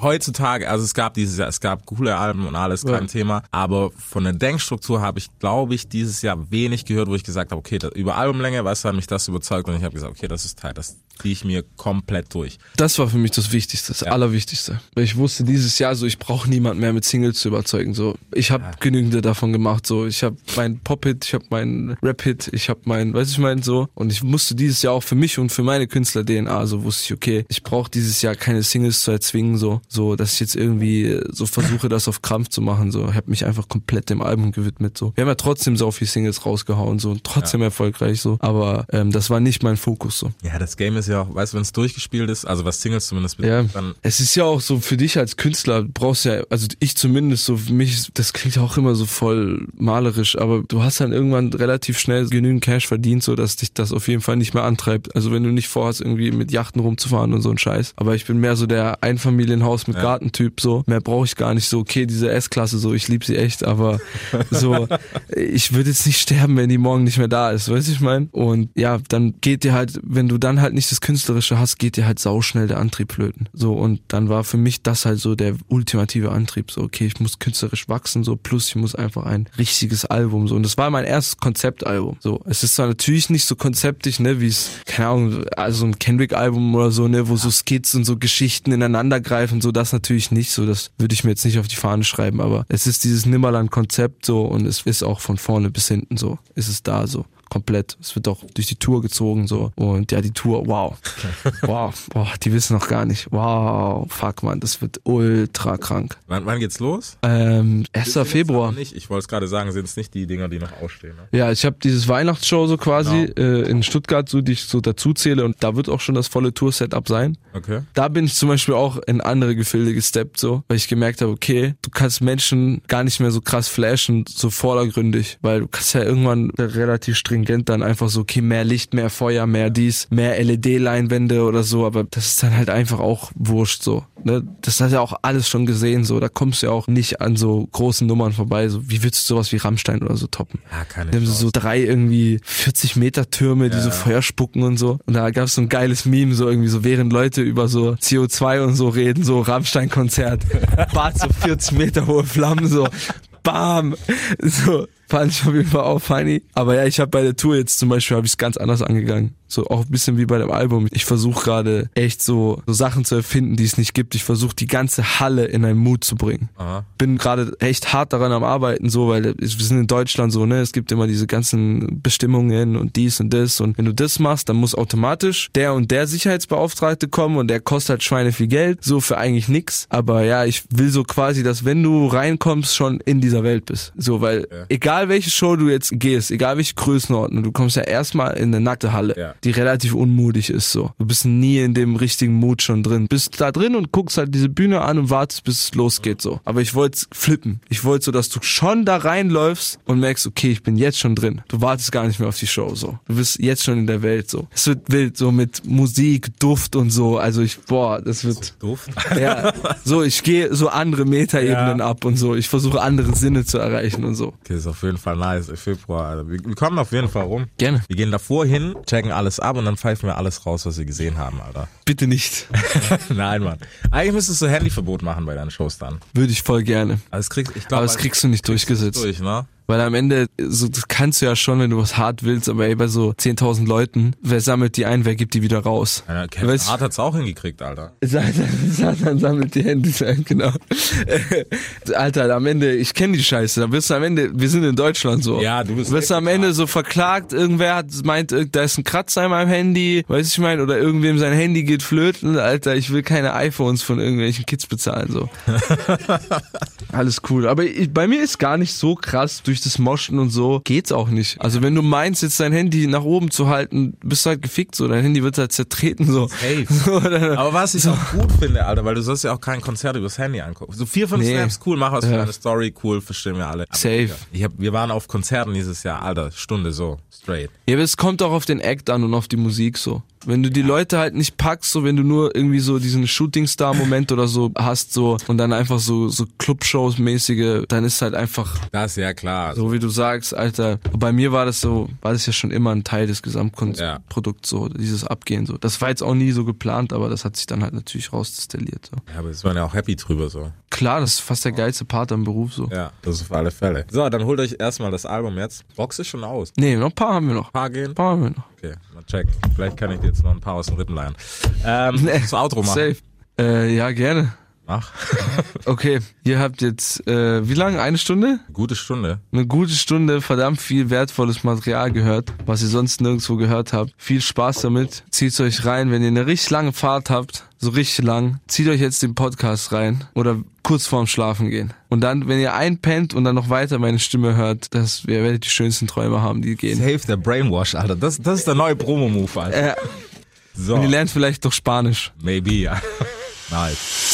heutzutage, also es gab dieses Jahr, es gab coole Alben und alles, kein Ja. Thema. Aber von der Denkstruktur habe ich, glaube ich, dieses Jahr wenig gehört, wo ich gesagt habe, okay, das, über Albumlänge, weißt du, hat mich das überzeugt und ich habe gesagt, okay, das ist Teil, das ziehe ich mir komplett durch. Das war für mich das Wichtigste, das Allerwichtigste. Weil ich wusste dieses Jahr so, ich brauche niemand mehr mit Singles zu überzeugen. So, ich habe genügende davon gemacht. So, ich habe meinen Pop-Hit, ich habe meinen Rap-Hit, ich habe meinen, weiß ich mein so. Und ich musste dieses Jahr auch für mich und für meine Künstler-DNA so wusste ich, okay, ich brauche dieses Jahr keine Singles zu erzwingen, so, so, dass ich jetzt irgendwie äh, so versuche, das auf Krampf zu machen. So, ich habe mich einfach komplett dem Album gewidmet. So, wir haben ja trotzdem so viele Singles rausgehauen, so, und trotzdem erfolgreich so. Aber ähm, das war nicht mein Fokus so. Ja, das Game ist ja auch, weißt du, wenn es durchgespielt ist, also was Singles zumindest Ja, betrifft, dann es ist ja auch so für dich als Künstler, du brauchst ja, also ich zumindest so, für mich, das klingt auch immer so voll malerisch, aber du hast dann irgendwann relativ schnell genügend Cash verdient, so dass dich das auf jeden Fall nicht mehr antreibt. Also wenn du nicht vorhast, irgendwie mit Yachten rumzufahren und so ein Scheiß. Aber ich bin mehr so der Einfamilienhaus mit Ja. Gartentyp, so. Mehr brauche ich gar nicht so, okay, diese S-Klasse, so, ich liebe sie echt, aber so, ich würde jetzt nicht sterben, wenn die morgen nicht mehr da ist, weißt du, ich mein? Und ja, dann geht dir halt, wenn du dann halt nicht das Künstlerische hast, geht dir halt sauschnell der Antrieb flöten. So, und dann war für mich das halt so der ultimative Antrieb. So, okay, ich muss künstlerisch wachsen, so, plus ich muss einfach ein richtiges Album, so. Und das war mein erstes Konzeptalbum. So, es ist zwar natürlich nicht so konzeptig, ne, wie es, keine Ahnung, also ein Kendrick-Album oder so, ne, wo so Skits und so Geschichten ineinander greifen, so, das natürlich nicht, so, das würde ich mir jetzt nicht auf die Fahne schreiben, aber es ist dieses Nimmerland-Konzept so und es ist auch von vorne bis hinten so, ist es da so komplett. Es wird auch durch die Tour gezogen so und ja, die Tour, wow. Wow, boah, die wissen noch gar nicht. Wow, fuck man, das wird ultra krank. wann, wann geht's los? Ähm, 1. Sind's Februar. Nicht. Ich wollte es gerade sagen, sind es nicht die Dinger, die noch ausstehen. Ne? Ja, ich habe dieses Weihnachtsshow so quasi Genau. äh, in Stuttgart, so die ich so dazu zähle und da wird auch schon das volle Tour-Setup sein. Okay. Da bin ich zum Beispiel auch in andere Gefilde gesteppt, so, weil ich gemerkt habe, okay, du kannst Menschen gar nicht mehr so krass flashen, so vordergründig, weil du kannst ja irgendwann relativ stringent dann einfach so, okay, mehr Licht, mehr Feuer, mehr dies, mehr LED-Leinwände oder so, aber das ist dann halt einfach auch wurscht, so, ne, das hat ja auch alles schon gesehen, so, da kommst du ja auch nicht an so großen Nummern vorbei, so, wie willst du sowas wie Rammstein oder so toppen? Ja, keine Die haben so, drei irgendwie 40 Meter Türme, die so Feuer spucken und so. Und da gab's so ein geiles Meme, so irgendwie so, während Leute über so CO2 und so reden, so Rammstein-Konzert. Bad so 40 Meter hohe Flammen, so bam. So, fand ich auf jeden Fall auch funny. Aber ja, ich habe bei der Tour jetzt zum Beispiel, habe ich es ganz anders angegangen. So auch ein bisschen wie bei dem Album. Ich versuche gerade echt so, so Sachen zu erfinden, die es nicht gibt. Ich versuche die ganze Halle in einen Mut zu bringen Aha. bin gerade echt hart daran am Arbeiten, so, weil wir sind in Deutschland so, ne, es gibt immer diese ganzen Bestimmungen und dies und das und wenn du das machst, dann muss automatisch der und der Sicherheitsbeauftragte kommen und der kostet halt Schweine viel Geld, so für eigentlich nix, aber ja, ich will so quasi, dass wenn du reinkommst, schon in dieser Welt bist, so, weil Ja. egal welche Show du jetzt gehst, egal welche Größenordnung, du kommst ja erstmal in eine nackte Halle, Ja. die relativ unmutig ist, so. Du bist nie in dem richtigen Mut schon drin, bist da drin und guckst halt diese Bühne an und wartest, bis es losgeht, so. Aber ich wollte flippen. Ich wollte so, dass du schon da reinläufst und merkst, okay, ich bin jetzt schon drin. Du wartest gar nicht mehr auf die Show, so. Du bist jetzt schon in der Welt, so. Es wird wild, so mit Musik, Duft und so. Also ich, boah, das wird, Duft. ja, so, ich gehe so andere Metaebenen Ja. ab und so. Ich versuche andere Sinne zu erreichen und so. Okay, ist auf jeden Fall nice. Februar, Alter. Wir, wir kommen auf jeden Fall rum. Gerne. Wir gehen davor hin, checken alles ab und dann pfeifen wir alles raus, was wir gesehen haben, Alter. Bitte nicht. Nein, Mann. Eigentlich müsstest du Handyverbot machen bei deinen Shows dann. Würde ich voll gerne. Aber das kriegst, ich glaub, Aber das kriegst du nicht durchgesetzt. durch, ne? Weil am Ende, so, das kannst du ja schon, wenn du was hart willst, aber ey, bei so 10.000 Leuten, wer sammelt die ein, wer gibt die wieder raus? Ja, Kevin Weißt- Hart hat's auch hingekriegt, Alter. Satan, Satan sammelt die Handys ein, genau. Alter, am Ende, ich kenne die Scheiße, da wirst du am Ende, wir sind in Deutschland so. Ja, du bist wirst du am Ende so verklagt, irgendwer hat, meint, da ist ein Kratzer in meinem Handy, weiß ich mein, oder irgendwem sein Handy geht flöten, Alter, ich will keine iPhones von irgendwelchen Kids bezahlen, so. Alles cool, aber ich, bei mir ist gar nicht so krass, durch das Moschen und so, geht's auch nicht. Also wenn du meinst, jetzt dein Handy nach oben zu halten, bist du halt gefickt, so, dein Handy wird halt zertreten, so. Safe. Aber was ich auch gut finde, Alter, weil du sollst ja auch kein Konzert übers Handy angucken. So vier, fünf Nee. Snaps, cool, mach was für Ja. eine Story, cool, verstehen wir alle. Aber Safe. Ich hab, wir waren auf Konzerten dieses Jahr, Alter, Stunde so, straight. Ja, aber es kommt auch auf den Act an und auf die Musik so. Wenn du die Leute halt nicht packst, so wenn du nur irgendwie so diesen Shooting-Star-Moment oder so hast, so und dann einfach so, so Clubshows-mäßige, dann ist halt einfach Das ist ja klar. so wie du sagst, Alter. Bei mir war das so, war das ja schon immer ein Teil des Ja. Gesamtprodukts, so, dieses Abgehen so. Das war jetzt auch nie so geplant, aber das hat sich dann halt natürlich rausdestilliert, so. Ja, aber es waren ja auch happy drüber so. Klar, das ist fast der geilste Part am Beruf, so. Ja, das ist auf alle Fälle. So, dann holt euch erstmal das Album jetzt. Box ist schon aus. Nee, noch ein paar haben wir noch. Ein Paar gehen. paar haben wir noch. Okay, mal check. Vielleicht kann ich dir jetzt noch ein paar aus den Rippen leihen. Ähm, das Outro machen. Safe. Äh, ja, gerne. Mach. Okay, ihr habt jetzt, äh, wie lange? Eine Stunde? Gute Stunde. eine gute Stunde verdammt viel wertvolles Material gehört, was ihr sonst nirgendwo gehört habt. Viel Spaß damit. Zieht's euch rein, wenn ihr eine richtig lange Fahrt habt, so richtig lang, zieht euch jetzt den Podcast rein oder kurz vorm Schlafen gehen. Und dann, wenn ihr einpennt und dann noch weiter meine Stimme hört, das ihr werdet die schönsten Träume haben, die gehen. Save der Brainwash, Alter. Das, das ist der neue Promo-Move, Alter. Äh, So. und ihr lernt vielleicht doch Spanisch. Maybe, ja. nice.